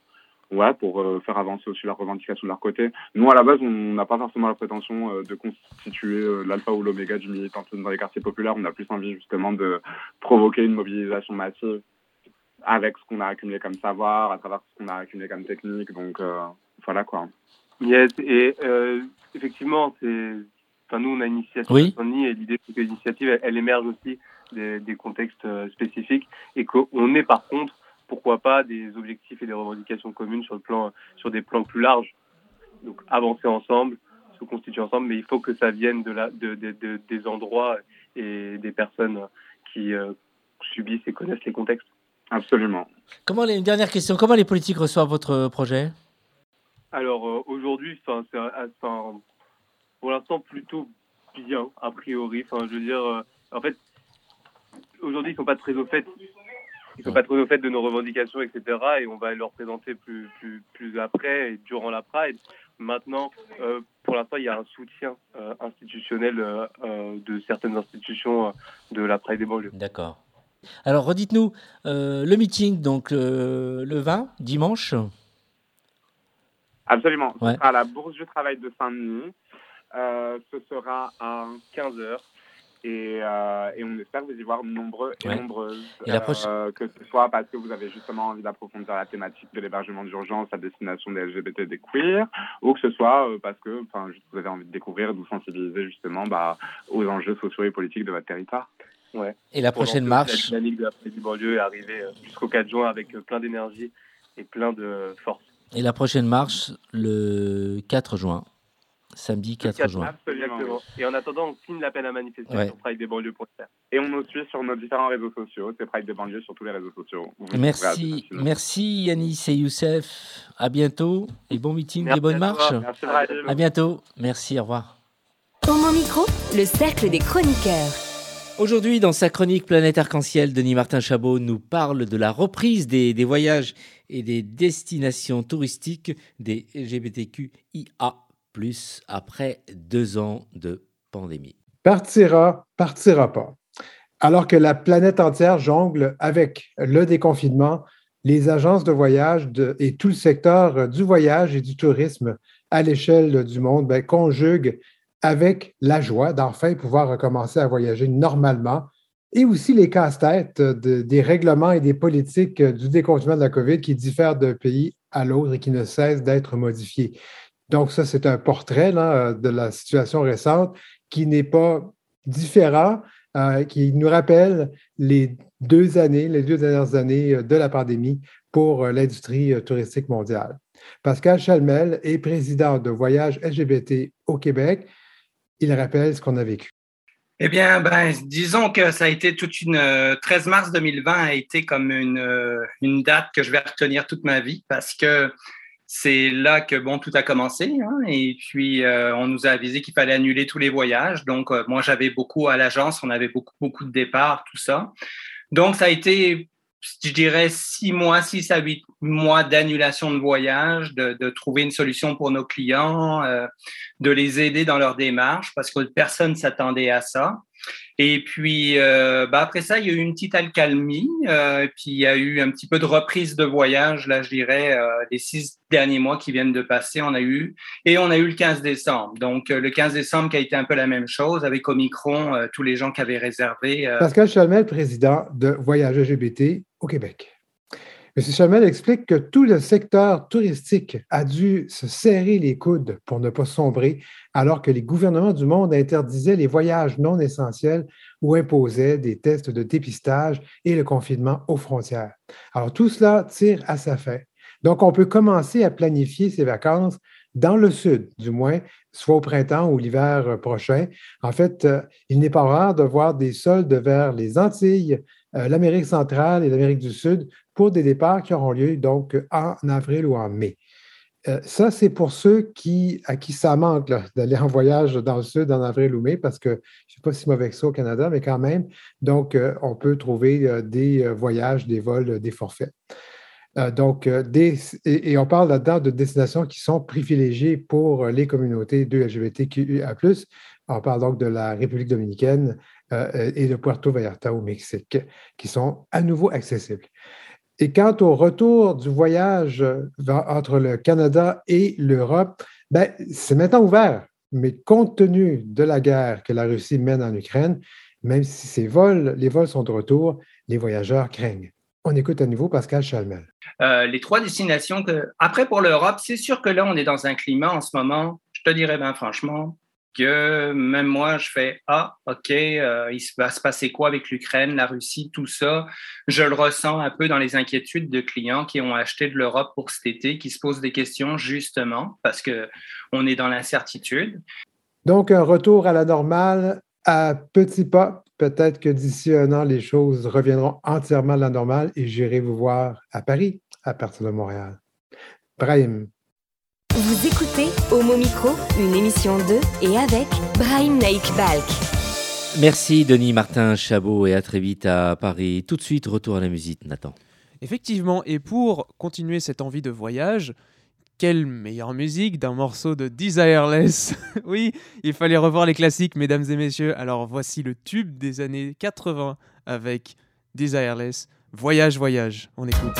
Ouais, pour euh, faire avancer aussi leurs revendications de leur côté. Nous, à la base, on n'a pas forcément la prétention euh, de constituer euh, l'alpha ou l'oméga du militantisme dans les quartiers populaires. On a plus envie justement de provoquer une mobilisation massive avec ce qu'on a accumulé comme savoir, à travers ce qu'on a accumulé comme technique. Donc, euh, voilà quoi. Yes, et euh, effectivement, c'est. Enfin, nous, on a une initiative Oui. et l'idée, c'est que l'initiative, elle, elle émerge aussi des, des contextes euh, spécifiques et qu'on ait par contre, pourquoi pas, des objectifs et des revendications communes sur, le plan, sur des plans plus larges. Donc, avancer ensemble, se constituer ensemble, mais il faut que ça vienne de la, de, de- de- des endroits et des personnes qui euh, subissent et connaissent les contextes. Absolument. Comment les, une dernière question. Comment les politiques reçoivent votre projet? Alors euh, aujourd'hui, pour l'instant plutôt bien a priori. Enfin, je veux dire, euh, en fait, aujourd'hui ils sont pas très au fait. Ils sont pas très au fait de nos revendications, etc. Et on va leur présenter plus plus plus après et durant la Pride. Maintenant, euh, pour l'instant, il y a un soutien euh, institutionnel euh, euh, de certaines institutions euh, de la Pride des banlieues. D'accord. Alors, redites-nous, euh, le meeting, donc euh, le 20, dimanche? Absolument. Ouais. Ce sera à la Bourse du Travail de Saint-Denis. Euh, ce sera à 15h. Et, euh, et on espère vous y voir nombreux et Ouais. nombreuses. Et la prochaine- euh, que ce soit parce que vous avez justement envie d'approfondir la thématique de l'hébergement d'urgence à destination des LGBT et des queers, ou que ce soit euh, parce que juste vous avez envie de découvrir, de vous sensibiliser justement bah, aux enjeux sociaux et politiques de votre territoire. Ouais. Et la prochaine marche La dynamique de la du banlieue est arrivée euh, jusqu'au 4 juin avec plein d'énergie et plein de force. Et la prochaine marche, le 4 juin. Samedi 4 juin. Et en attendant, on signe l'appel à manifester Ouais. sur pridedebanlieues.fr. Et on nous suit sur nos différents réseaux sociaux, c'est Pride des banlieues sur tous les réseaux sociaux. Merci, merci Yanis et Youssef. À bientôt et bon meeting Merci et bonne marche. Merci. À bientôt. Merci, au revoir. Homo Micro, le cercle des chroniqueurs. Aujourd'hui, dans sa chronique Planète Arc-en-Ciel, Denis Martin Chabot nous parle de la reprise des, des voyages et des destinations touristiques des LGBTQIA, après deux ans de pandémie. partira, partira pas. Alors que la planète entière jongle avec le déconfinement, les agences de voyage et tout le secteur du voyage et du tourisme à l'échelle du monde ben, conjuguent avec la joie d'enfin pouvoir recommencer à voyager normalement et aussi les casse-têtes de- des règlements et des politiques du déconfinement de la COVID qui diffèrent d'un pays à l'autre et qui ne cessent d'être modifiés. Donc, ça, c'est un portrait là, de la situation récente qui n'est pas différent, euh, qui nous rappelle les deux années, les deux dernières années euh, de la pandémie pour euh, l'industrie euh, touristique mondiale. Pascal Chalmel est président de Voyage LGBT au Québec. Il rappelle ce qu'on a vécu. Eh bien, ben, disons que ça a été toute une. euh, 13 mars 2020 a été comme euh, une date que je vais retenir toute ma vie parce que c'est là que bon tout a commencé. hein, et puis, euh, on nous a avisé qu'il fallait annuler tous les voyages. Donc, euh, moi, j'avais beaucoup à l'agence, on avait beaucoup, beaucoup de départs, tout ça. Donc, ça a été, je dirais, six mois, six à huit mois d'annulation de voyage, de, de trouver une solution pour nos clients, euh, de les aider dans leur démarche parce que personne ne s'attendait à ça. Et puis, euh, bah, après ça, il y a eu une petite accalmie. euh, puis, il y a eu un petit peu de reprise de voyage, là, je dirais, euh, les six derniers mois qui viennent de passer, on a eu. Et on a eu le 15 décembre. Donc, euh, le 15 décembre qui a été un peu la même chose avec Omicron, tous les gens qui avaient réservé. Pascal Chalmel, président de Voyage LGBT au Québec. M. Chalmel explique que tout le secteur touristique a dû se serrer les coudes pour ne pas sombrer, alors que les gouvernements du monde interdisaient les voyages non essentiels ou imposaient des tests de dépistage et le confinement aux frontières. Alors tout cela tire à sa fin. Donc on peut commencer à planifier ses vacances dans le sud, du moins, soit au printemps ou l'hiver prochain. En fait, euh, il n'est pas rare de voir des soldes vers les Antilles, l'Amérique centrale et l'Amérique du Sud pour des départs qui auront lieu donc en avril ou en mai. Euh, ça, c'est pour ceux qui, à qui ça manque d'aller en voyage dans le sud en avril ou mai, parce que je ne suis pas si mauvais que ça au Canada, mais quand même. Donc, euh, on peut trouver euh, des euh, voyages, des vols, euh, des forfaits. Euh, donc, euh, et, et on parle là-dedans de destinations qui sont privilégiées pour euh, les communautés de LGBTQIA. On parle donc de la République dominicaine euh, et de Puerto Vallarta au Mexique, qui sont à nouveau accessibles. Et quant au retour du voyage euh, entre le Canada et l'Europe, ben, c'est maintenant ouvert. Mais compte tenu de la guerre que la Russie mène en Ukraine, même si ces vols, les vols sont de retour, les voyageurs craignent. On écoute à nouveau Pascal Chalmel. Euh, les trois destinations. Après, pour l'Europe, c'est sûr que là, on est dans un climat en ce moment, je te dirais bien franchement, que même moi, je fais Ah, OK, euh, il va se passer quoi avec l'Ukraine, la Russie, tout ça. Je le ressens un peu dans les inquiétudes de clients qui ont acheté de l'Europe pour cet été, qui se posent des questions justement parce que on est dans l'incertitude. Donc, un retour à la normale à petits pas. Peut-être que d'ici un an, les choses reviendront entièrement à la normale et j'irai vous voir à Paris à partir de Montréal. Brahim. Vous écoutez Homo Micro, une émission de et avec Brahim Naik Balk. Merci Denis Martin Chabot et à très vite à Paris. Tout de suite, retour à la musique, Nathan. Effectivement, et pour continuer cette envie de voyage, quelle meilleure musique d'un morceau de Desireless? Oui, il fallait revoir les classiques, mesdames et messieurs. Alors voici le tube des années 80 avec Desireless. Voyage, voyage. On écoute.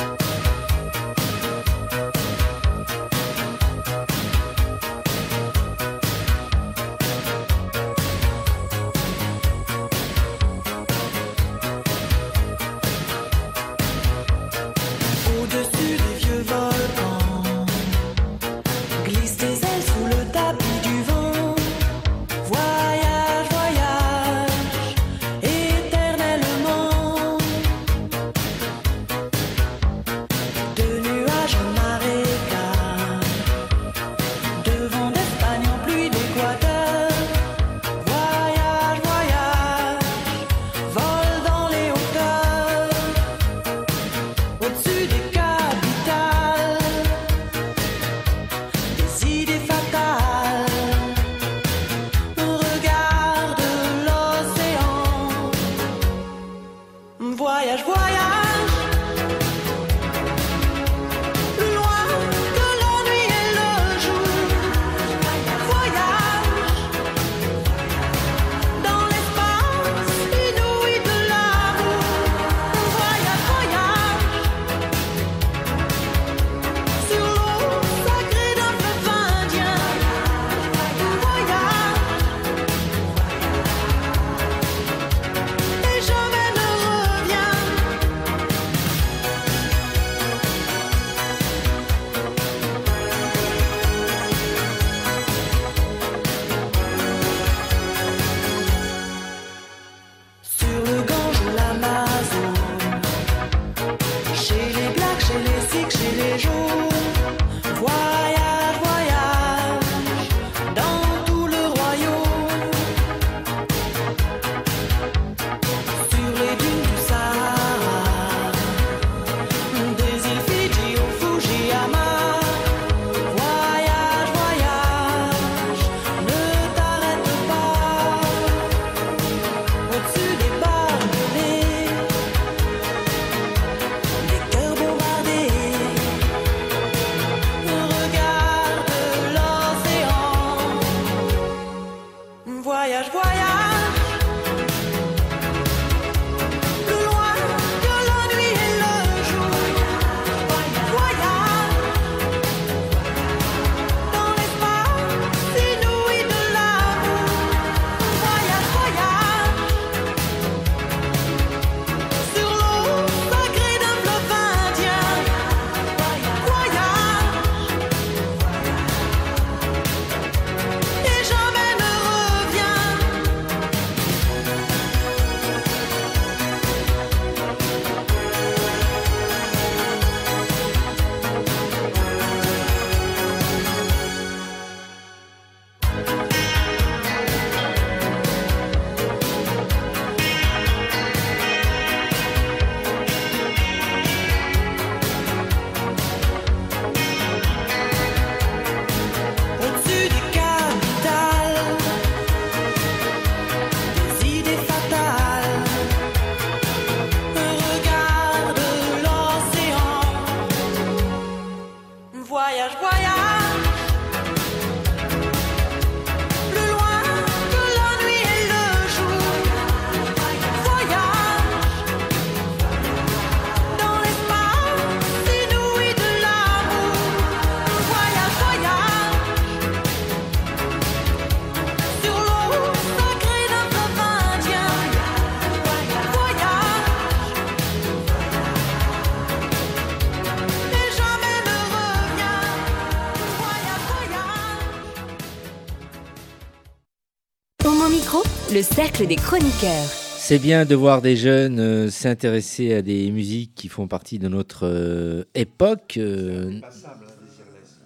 Le cercle des chroniqueurs. C'est bien de voir des jeunes euh, s'intéresser à des musiques qui font partie de notre euh, époque. euh,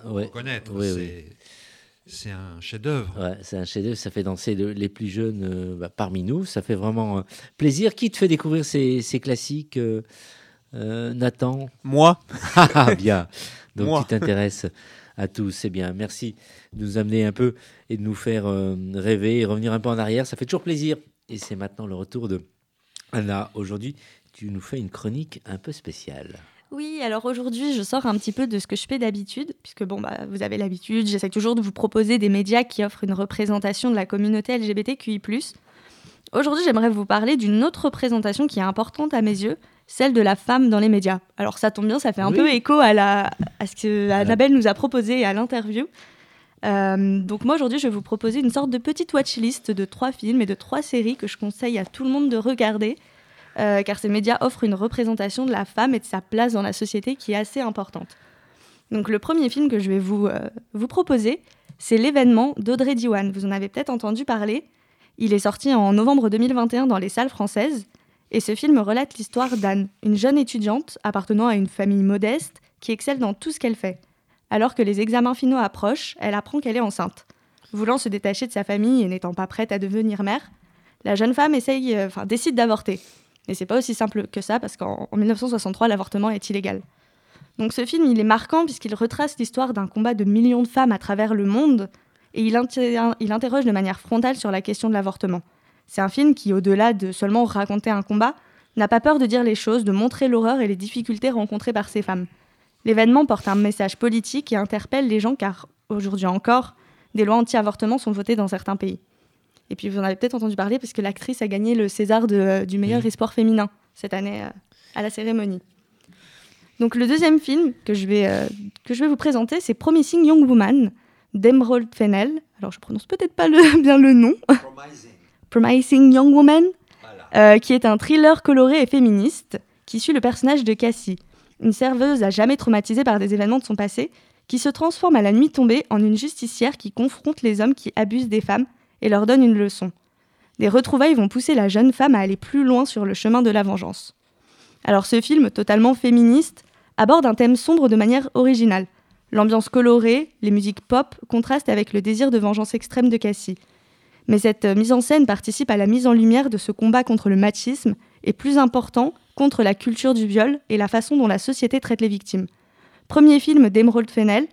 ouais. Reconnaître, Oui, c'est- oui. c'est un chef-d'œuvre. Ouais, c'est un chef-d'œuvre, ça fait danser le- les plus jeunes euh, bah, parmi nous. Ça fait vraiment euh, plaisir. Qui te fait découvrir ces, ces classiques, euh, euh, Nathan? Moi. Ah, bien. Donc Moi. tu t'intéresses à tout, c'est bien. Merci de nous amener un peu et de nous faire euh, rêver et revenir un peu en arrière. Ça fait toujours plaisir. Et c'est maintenant le retour de Anna. Aujourd'hui, tu nous fais une chronique un peu spéciale. Oui, alors aujourd'hui, je sors un petit peu de ce que je fais d'habitude, puisque bon, bah, vous avez l'habitude, j'essaie toujours de vous proposer des médias qui offrent une représentation de la communauté LGBTQI. Aujourd'hui, j'aimerais vous parler d'une autre représentation qui est importante à mes yeux, celle de la femme dans les médias. Alors ça tombe bien, ça fait un Oui. peu écho à, la, à ce que Annabelle nous a proposé à l'interview. Euh, donc moi aujourd'hui je vais vous proposer une sorte de petite watchlist de trois films et de trois séries que je conseille à tout le monde de regarder euh, car ces médias offrent une représentation de la femme et de sa place dans la société qui est assez importante. Donc le premier film que je vais vous, euh, vous proposer, c'est L'événement d'Audrey Diwan. Vous en avez peut-être entendu parler. Il est sorti en novembre 2021 dans les salles françaises. Et ce film relate l'histoire d'Anne, une jeune étudiante appartenant à une famille modeste qui excelle dans tout ce qu'elle fait. Alors que les examens finaux approchent, elle apprend qu'elle est enceinte. Voulant se détacher de sa famille et n'étant pas prête à devenir mère, la jeune femme euh, décide d'avorter. Mais c'est pas aussi simple que ça parce qu'en en 1963, l'avortement est illégal. Donc ce film, il est marquant puisqu'il retrace l'histoire d'un combat de millions de femmes à travers le monde et il interroge de manière frontale sur la question de l'avortement. C'est un film qui, au-delà de seulement raconter un combat, n'a pas peur de dire les choses, de montrer l'horreur et les difficultés rencontrées par ces femmes. L'événement porte un message politique et interpelle les gens car, aujourd'hui encore, des lois anti-avortement sont votées dans certains pays. Et puis vous en avez peut-être entendu parler parce que l'actrice a gagné le César de- du meilleur espoir féminin cette année euh, à la cérémonie. Donc le deuxième film que je vais, euh, que je vais vous présenter, c'est Promising Young Woman d'Emerald Fennell. Alors je prononce peut-être pas le- bien le nom. Promising Young Woman, euh, qui est un thriller coloré et féministe qui suit le personnage de Cassie, une serveuse à jamais traumatisée par des événements de son passé, qui se transforme à la nuit tombée en une justicière qui confronte les hommes qui abusent des femmes et leur donne une leçon. Des retrouvailles vont pousser la jeune femme à aller plus loin sur le chemin de la vengeance. Alors ce film, totalement féministe, aborde un thème sombre de manière originale. L'ambiance colorée, les musiques pop contrastent avec le désir de vengeance extrême de Cassie. Mais cette euh, mise en scène participe à la mise en lumière de ce combat contre le machisme et plus important, contre la culture du viol et la façon dont la société traite les victimes. Premier film d'Emerald Fennell,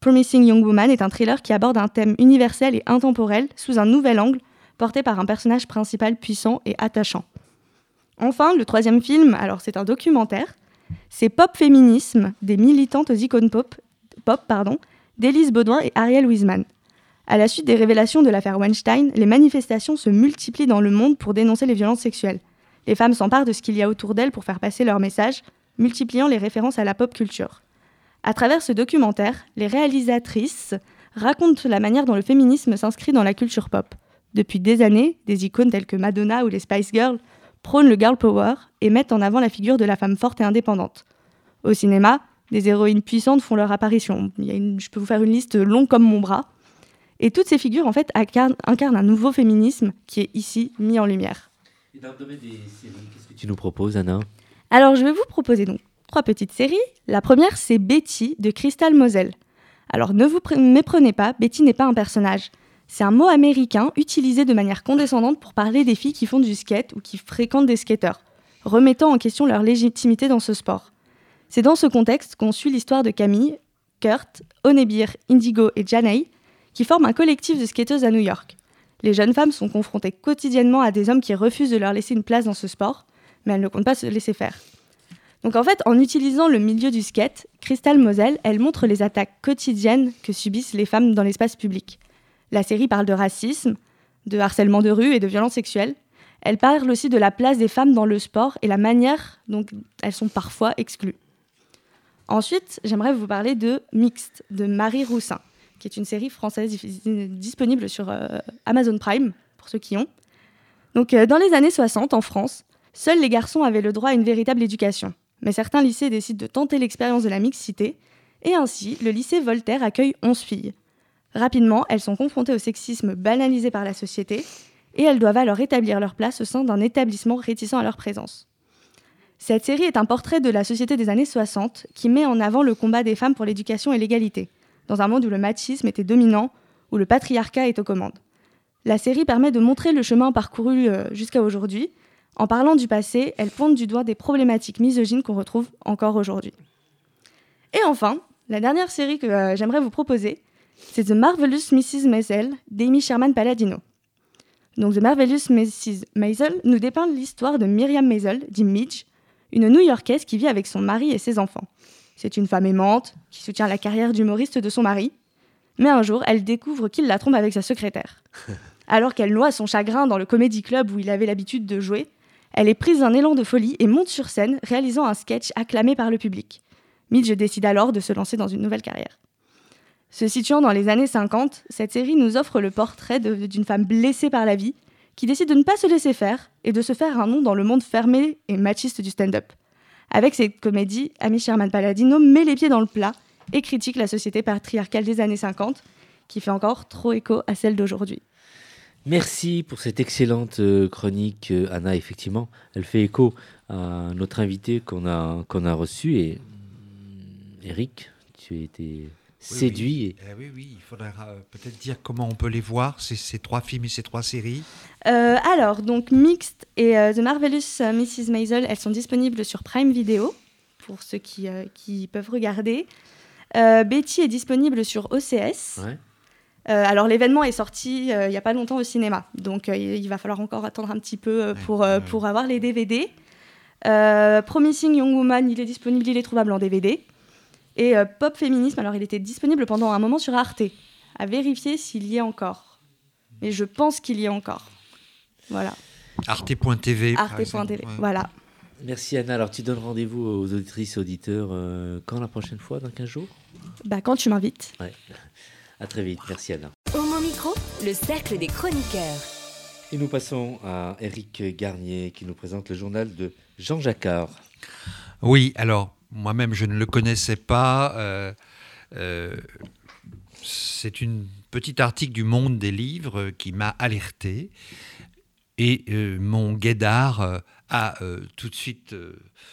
Promising Young Woman est un thriller qui aborde un thème universel et intemporel sous un nouvel angle, porté par un personnage principal puissant et attachant. Enfin, le troisième film, alors c'est un documentaire, c'est Pop Féminisme des militantes icônes pop, pop d'Élise Baudouin et Ariel Wiesman. À la suite des révélations de l'affaire Weinstein, les manifestations se multiplient dans le monde pour dénoncer les violences sexuelles. Les femmes s'emparent de ce qu'il y a autour d'elles pour faire passer leur message, multipliant les références à la pop culture. À travers ce documentaire, les réalisatrices racontent la manière dont le féminisme s'inscrit dans la culture pop. Depuis des années, des icônes telles que Madonna ou les Spice Girls prônent le girl power et mettent en avant la figure de la femme forte et indépendante. Au cinéma, des héroïnes puissantes font leur apparition. Je peux vous faire une liste longue comme mon bras. Et toutes ces figures, en fait, incarnent, incarnent un nouveau féminisme qui est ici mis en lumière. Et dans le domaine des séries, qu'est-ce que tu nous proposes, Anna? Alors, je vais vous proposer donc trois petites séries. La première, c'est Betty de Crystal Moselle. Alors, ne vous pr- méprenez pas, Betty n'est pas un personnage. C'est un mot américain utilisé de manière condescendante pour parler des filles qui font du skate ou qui fréquentent des skateurs, remettant en question leur légitimité dans ce sport. C'est dans ce contexte qu'on suit l'histoire de Camille, Kurt, Onebir, Indigo et Janey, qui forment un collectif de skateuses à New York. Les jeunes femmes sont confrontées quotidiennement à des hommes qui refusent de leur laisser une place dans ce sport, mais elles ne comptent pas se laisser faire. Donc en fait, en utilisant le milieu du skate, Crystal Moselle, elle montre les attaques quotidiennes que subissent les femmes dans l'espace public. La série parle de racisme, de harcèlement de rue et de violences sexuelles. Elle parle aussi de la place des femmes dans le sport et la manière dont elles sont parfois exclues. Ensuite, j'aimerais vous parler de Mixte de Marie Roussin, qui est une série française disponible sur euh, Amazon Prime, pour ceux qui ont. Donc, euh, dans les années 60, en France, seuls les garçons avaient le droit à une véritable éducation. Mais certains lycées décident de tenter l'expérience de la mixité, et ainsi, le lycée Voltaire accueille 11 filles. Rapidement, elles sont confrontées au sexisme banalisé par la société, et elles doivent alors établir leur place au sein d'un établissement réticent à leur présence. Cette série est un portrait de la société des années 60 qui met en avant le combat des femmes pour l'éducation et l'égalité, dans un monde où le machisme était dominant, où le patriarcat est aux commandes. La série permet de montrer le chemin parcouru euh, jusqu'à aujourd'hui. En parlant du passé, elle pointe du doigt des problématiques misogynes qu'on retrouve encore aujourd'hui. Et enfin, la dernière série que euh, j'aimerais vous proposer, c'est The Marvelous Mrs. Maisel d'Amy Sherman Palladino. Donc The Marvelous Mrs. Maisel nous dépeint l'histoire de Miriam Maisel, dit Midge, une New-Yorkaise qui vit avec son mari et ses enfants. C'est une femme aimante qui soutient la carrière d'humoriste de son mari, mais un jour, elle découvre qu'il la trompe avec sa secrétaire. Alors qu'elle noie son chagrin dans le comédie club où il avait l'habitude de jouer, elle est prise d'un élan de folie et monte sur scène, réalisant un sketch acclamé par le public. Midge décide alors de se lancer dans une nouvelle carrière. Se situant dans les années 50, cette série nous offre le portrait d'une femme blessée par la vie, qui décide de ne pas se laisser faire et de se faire un nom dans le monde fermé et machiste du stand-up. Avec cette comédie, Amy Sherman Palladino met les pieds dans le plat et critique la société patriarcale des années 50, qui fait encore trop écho à celle d'aujourd'hui. Merci pour cette excellente euh, chronique, euh, Anna. Effectivement, elle fait écho à notre invité qu'on a, a reçu. Et hum, Eric, tu as séduit. et- Eh oui, oui, il faudra euh, peut-être dire comment on peut les voir, ces, ces trois films et ces trois séries. Euh, alors, donc Mixed et euh, The Marvelous Mrs. Maisel, elles sont disponibles sur Prime Video, pour ceux qui, euh, qui peuvent regarder. Euh, Betty est disponible sur OCS. Ouais. Euh, alors l'événement est sorti euh, il n'y a pas longtemps au cinéma, donc euh, il va falloir encore attendre un petit peu euh, pour, euh, pour avoir les DVD. Euh, Promising Young Woman, il est disponible, il est trouvable en DVD. Et euh, Pop Féminisme, alors il était disponible pendant un moment sur Arte. À vérifier s'il y est encore. Mais je pense qu'il y est encore. Voilà. Arte.tv. Arte.tv, ouais. voilà. Merci Anna. Alors tu donnes rendez-vous aux auditrices et auditeurs euh, quand la prochaine fois? Dans 15 jours? Bah, quand tu m'invites. Ouais. À très vite. Merci Anna. Homo Micro, le cercle des chroniqueurs. Et nous passons à Eric Garnier qui nous présente le journal de Jean Jacquard. Oui, alors moi-même je ne le connaissais pas. euh, euh, c'est une petite article du Monde des livres qui m'a alerté. Et euh, mon guédard a tout de suite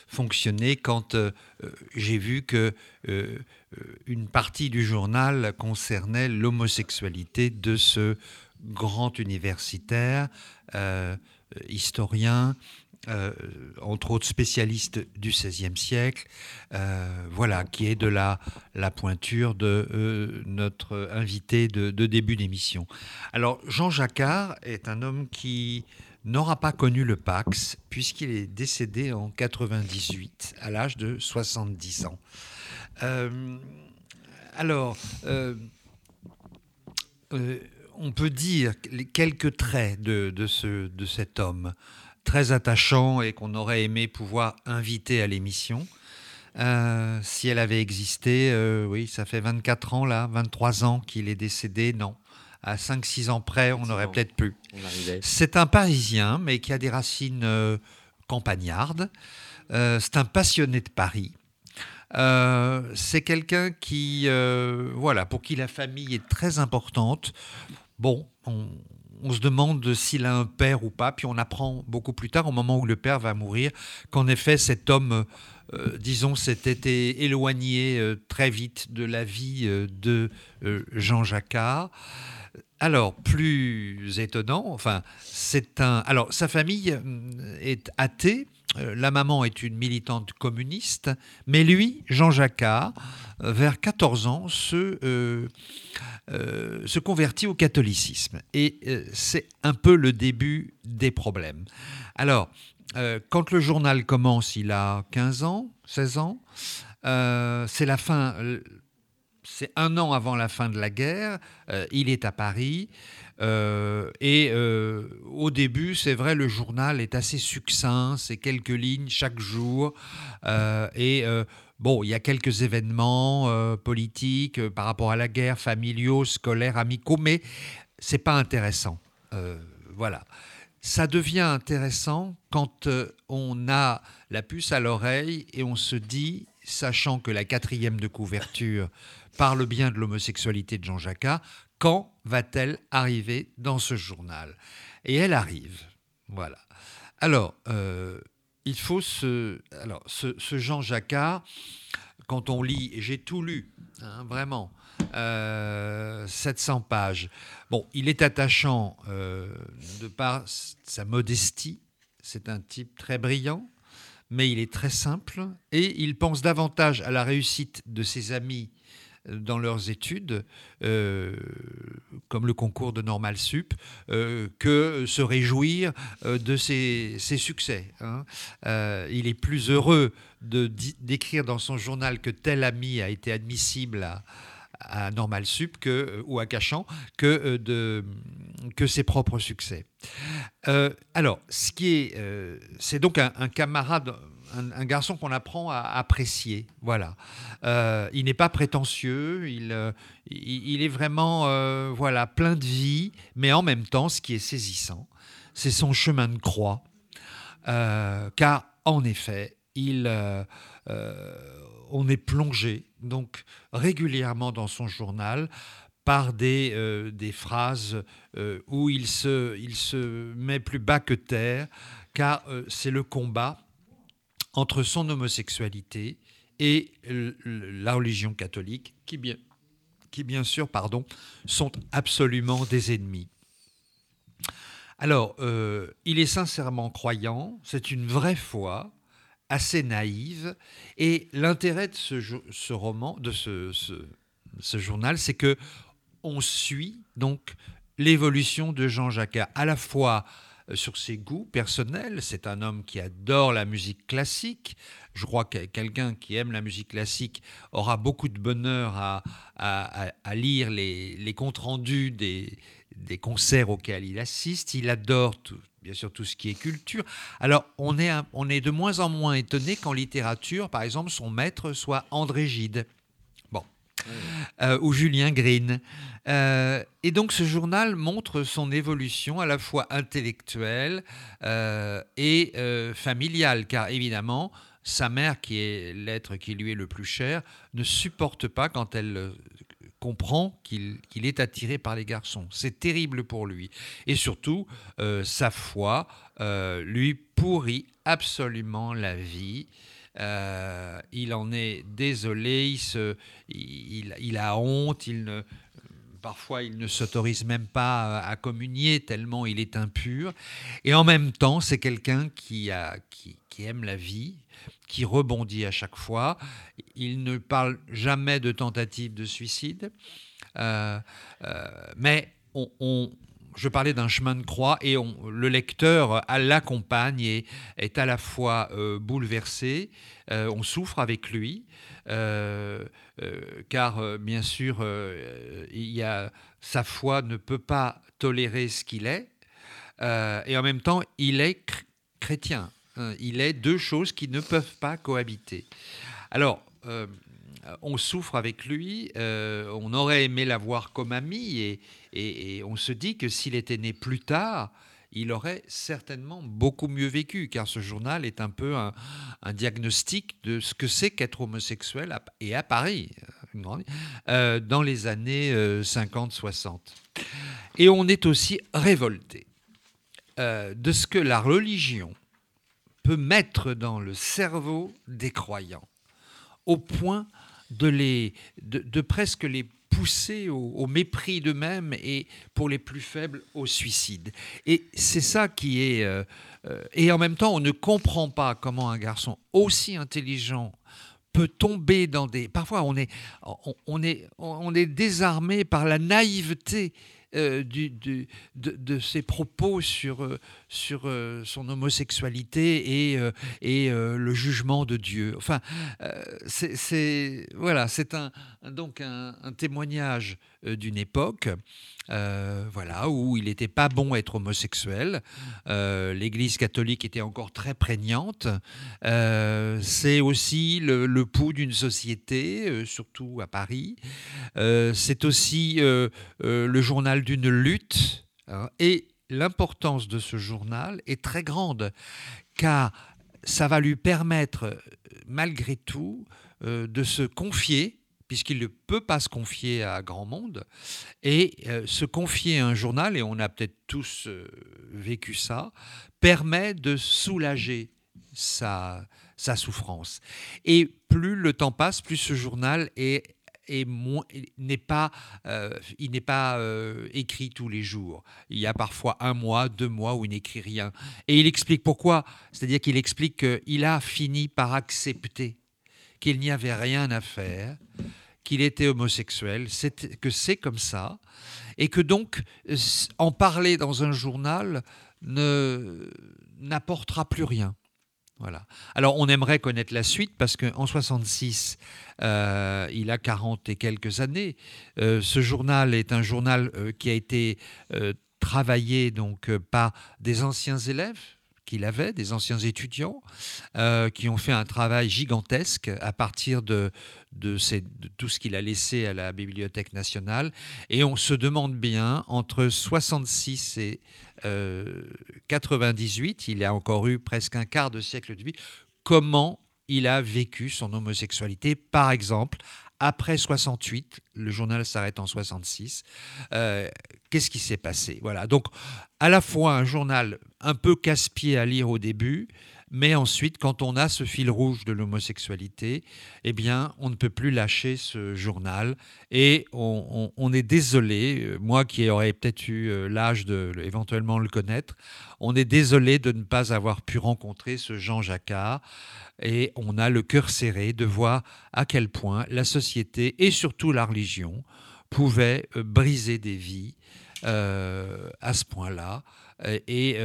fonctionné quand j'ai vu que une partie du journal concernait l'homosexualité de ce grand universitaire, historien, euh, entre autres spécialiste du XVIe siècle, euh, voilà, qui est de la, la pointure de euh, notre invité de, de début d'émission. Alors, Jean Jacquard est un homme qui n'aura pas connu le Pax, puisqu'il est décédé en 98, à l'âge de 70 ans. Alors, on peut dire quelques traits de, de, ce, de cet homme très attachant et qu'on aurait aimé pouvoir inviter à l'émission. Euh, si elle avait existé, euh, oui, ça fait 24 ans là, 23 ans qu'il est décédé, non. À 5-6 ans près, on aurait peut-être arrivait. C'est un Parisien, mais qui a des racines euh, campagnardes. C'est un passionné de Paris. C'est quelqu'un qui, voilà, pour qui la famille est très importante. Bon, on, on se demande s'il a un père ou pas, puis on apprend beaucoup plus tard, au moment où le père va mourir, qu'en effet cet homme, euh, disons, s'était éloigné euh, très vite de la vie euh, de Jean Jacquard. Alors, plus étonnant, enfin, c'est un. Alors, sa famille euh, est athée. Euh, La maman est une militante communiste, mais lui, Jean Jacquard, euh, vers 14 ans, se, euh, se convertit au catholicisme. Et c'est un peu le début des problèmes. Alors, quand le journal commence, il a 15 ans, 16 ans. C'est la fin. C'est un an avant la fin de la guerre. Euh, il est à Paris. Euh, et euh, au début, c'est vrai, le journal est assez succinct. C'est quelques lignes chaque jour. Et bon, il y a quelques événements politiques par rapport à la guerre, familiaux, scolaires, amicaux, mais c'est pas intéressant. Voilà. Ça devient intéressant quand on a la puce à l'oreille et on se dit, sachant que la quatrième de couverture parle bien de l'homosexualité de Jean Jacquard, quand va-t-elle arriver dans ce journal? Et elle arrive. Voilà. Alors, euh, il faut se. Alors, ce, ce Jean Jacquard, quand on lit, j'ai tout lu, hein, vraiment, euh, 700 pages. Bon, il est attachant euh, de par sa modestie. C'est un type très brillant, mais il est très simple et il pense davantage à la réussite de ses amis dans leurs études, euh, comme le concours de Normal Sup, euh, que se réjouir euh, de ses, succès. hein. Il est plus heureux de d'écrire dans son journal que tel ami a été admissible à, à Normal Sup que, ou à Cachan que, de, que ses propres succès. Alors, ce qui est, c'est donc un camarade, un, garçon qu'on apprend à apprécier. Voilà. Euh, il n'est pas prétentieux, il, euh, est vraiment, euh, voilà, plein de vie, mais en même temps, ce qui est saisissant, c'est son chemin de croix, car en effet, il, on est plongé donc régulièrement dans son journal par des, phrases où il se, il se met plus bas que terre, car c'est le combat entre son homosexualité et la religion catholique, qui bien, qui bien sûr pardon, sont absolument des ennemis. Alors, euh, il est sincèrement croyant, c'est une vraie foi, assez naïve, et l'intérêt de ce, roman, de ce, ce- ce journal, c'est que on suit donc l'évolution de Jean Jacquard, à la fois sur ses goûts personnels. C'est un homme qui adore la musique classique. Je crois que quelqu'un qui aime la musique classique aura beaucoup de bonheur à, à- lire les, les comptes rendus des, des concerts auxquels il assiste. Il adore tout- bien sûr tout ce qui est culture. Alors on est, on est de moins en moins étonné qu'en littérature, par exemple, son maître soit André Gide. Euh, ou Julien Green. Euh, et donc ce journal montre son évolution à la fois intellectuelle euh, et familiale, car évidemment, sa mère, qui est l'être qui lui est le plus cher, ne supporte pas quand elle comprend qu'il est attiré par les garçons. C'est terrible pour lui. Et surtout, sa foi lui pourrit absolument la vie. Euh, il en est désolé, il, se, il, il a honte, il ne, parfois il ne s'autorise même pas à, communier tellement il est impur. Et en même temps, c'est quelqu'un qui, qui, qui aime la vie, qui rebondit à chaque fois. Il ne parle jamais de tentative de suicide. Euh, euh, mais on- je parlais d'un chemin de croix et le lecteur l'accompagne et est à la fois euh, bouleversé, euh, on souffre avec lui, euh, car bien sûr, sa foi ne peut pas tolérer ce qu'il est, et en même temps, il est chr- chrétien. hein. il est deux choses qui ne peuvent pas cohabiter. Alors, on souffre avec lui, on aurait aimé l'avoir comme ami, et, et- on se dit que s'il était né plus tard, il aurait certainement beaucoup mieux vécu, car ce journal est un peu un, diagnostic de ce que c'est qu'être homosexuel, et à Paris, euh, dans les années 50-60. Et on est aussi révolté euh, de ce que la religion peut mettre dans le cerveau des croyants, au point de presque les pousser au, mépris d'eux-mêmes et pour les plus faibles au suicide. Et c'est ça qui est... euh, euh, et en même temps, on ne comprend pas comment un garçon aussi intelligent peut tomber dans des... Parfois, on est, on, est, on est désarmé par la naïveté euh, du, de, de ses propos sur, sur euh, son homosexualité et, euh, et euh, le jugement de Dieu. Enfin, c'est- voilà, c'est un, donc un, témoignage d'une époque. voilà, où il n'était pas bon être homosexuel. L'Église catholique était encore très prégnante. C'est aussi le, pouls d'une société, surtout à Paris. C'est aussi le journal d'une lutte. hein, et l'importance de ce journal est très grande, car ça va lui permettre, malgré tout, euh, de se confier puisqu'il ne peut pas se confier à grand monde. Et euh, se confier à un journal, et on a peut-être tous euh, vécu ça, permet de soulager sa souffrance. Et plus le temps passe, plus ce journal est est n'est pas, euh, il n'est pas euh, écrit tous les jours. Il y a parfois un mois, deux mois où il n'écrit rien. Et il explique pourquoi. C'est-à-dire qu'il explique qu'il a fini par accepter qu'il n'y avait rien à faire, qu'il était homosexuel, que c'est comme ça, et que donc euh, en parler dans un journal ne n'apportera plus rien. Voilà. Alors, on aimerait connaître la suite parce qu'en 66, euh, il a 40 et quelques années. Euh, ce journal est un journal euh, qui a été travaillé donc par des anciens élèves qu'il avait, des anciens étudiants, qui ont fait un travail gigantesque à partir de, de, tout ce qu'il a laissé à la Bibliothèque nationale. Et on se demande bien, entre 66 et 98, il a encore eu presque un quart de siècle de vie, comment il a vécu son homosexualité? Par exemple, après 68, le journal s'arrête en 66. euh, Qu'est-ce qui s'est passé? Voilà. Donc, à la fois un journal un peu casse-pied à lire au début, mais ensuite, quand on a ce fil rouge de l'homosexualité, eh bien, on ne peut plus lâcher ce journal. Et on, est désolé, euh, moi qui aurais peut-être eu euh, l'âge de le- éventuellement le connaître, on est désolé de ne pas avoir pu rencontrer ce Jean Jacquard. Et on a le cœur serré de voir à quel point la société et surtout la religion pouvaient euh, briser des vies à ce point-là et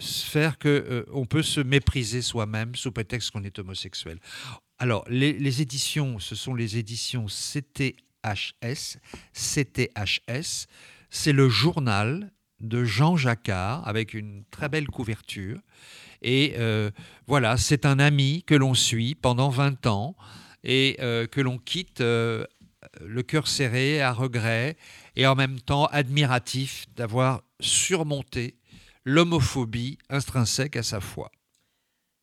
faire que euh, peut se mépriser soi-même sous prétexte qu'on est homosexuel. Alors, les, les éditions, ce sont les éditions CTHS. CTHS, c'est le journal de Jean Jacquard avec une très belle couverture. Et euh, voilà, c'est un ami que l'on suit pendant 20 ans et euh, que l'on quitte euh, le cœur serré, à regret, et en même temps admiratif d'avoir surmonté l'homophobie intrinsèque à sa foi.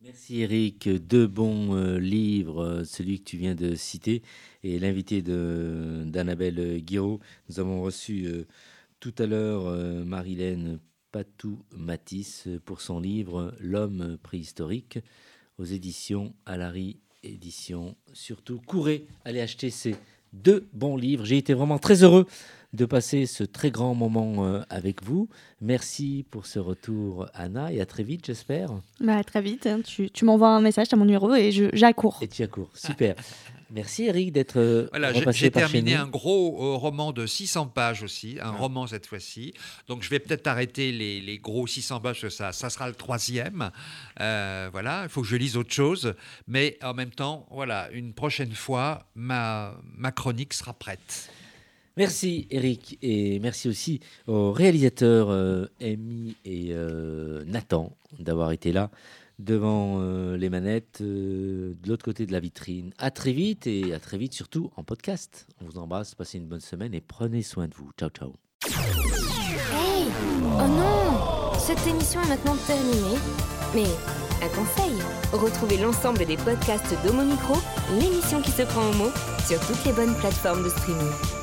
Merci Eric. Deux bons euh, livres, euh, celui que tu viens de citer et l'invité d'Annabelle Guiraud. Nous avons reçu euh, tout à l'heure euh, Marilène Patou-Matisse pour son livre L'homme préhistorique aux éditions Alary Éditions. Surtout, courez, allez acheter ces deux bons livres. J'ai été vraiment très heureux de passer ce très grand moment euh, avec vous. Merci pour ce retour, Anna, et à très vite, j'espère. Bah, à très vite. hein. Tu, tu m'envoies un message à mon numéro et j'accours. Et tu accours, super. Merci Eric d'être euh, Voilà, j'ai- terminé un gros euh, roman de 600 pages aussi, un roman cette fois-ci. Donc je vais peut-être arrêter les, les gros 600 pages, ça, ça sera le troisième. Euh, voilà, il faut que je lise autre chose. Mais en même temps, voilà, une prochaine fois, ma, ma chronique sera prête. Merci Eric et merci aussi aux réalisateurs euh, Amy et euh, Nathan d'avoir été là devant euh, les manettes euh, de l'autre côté de la vitrine. À très vite et à très vite surtout en podcast. On vous embrasse, passez une bonne semaine et prenez soin de vous. Ciao ciao. Hey Oh non Cette émission est maintenant terminée. Mais un conseil retrouvez l'ensemble des podcasts d'Homo Micro, l'émission qui se prend au mot, sur toutes les bonnes plateformes de streaming.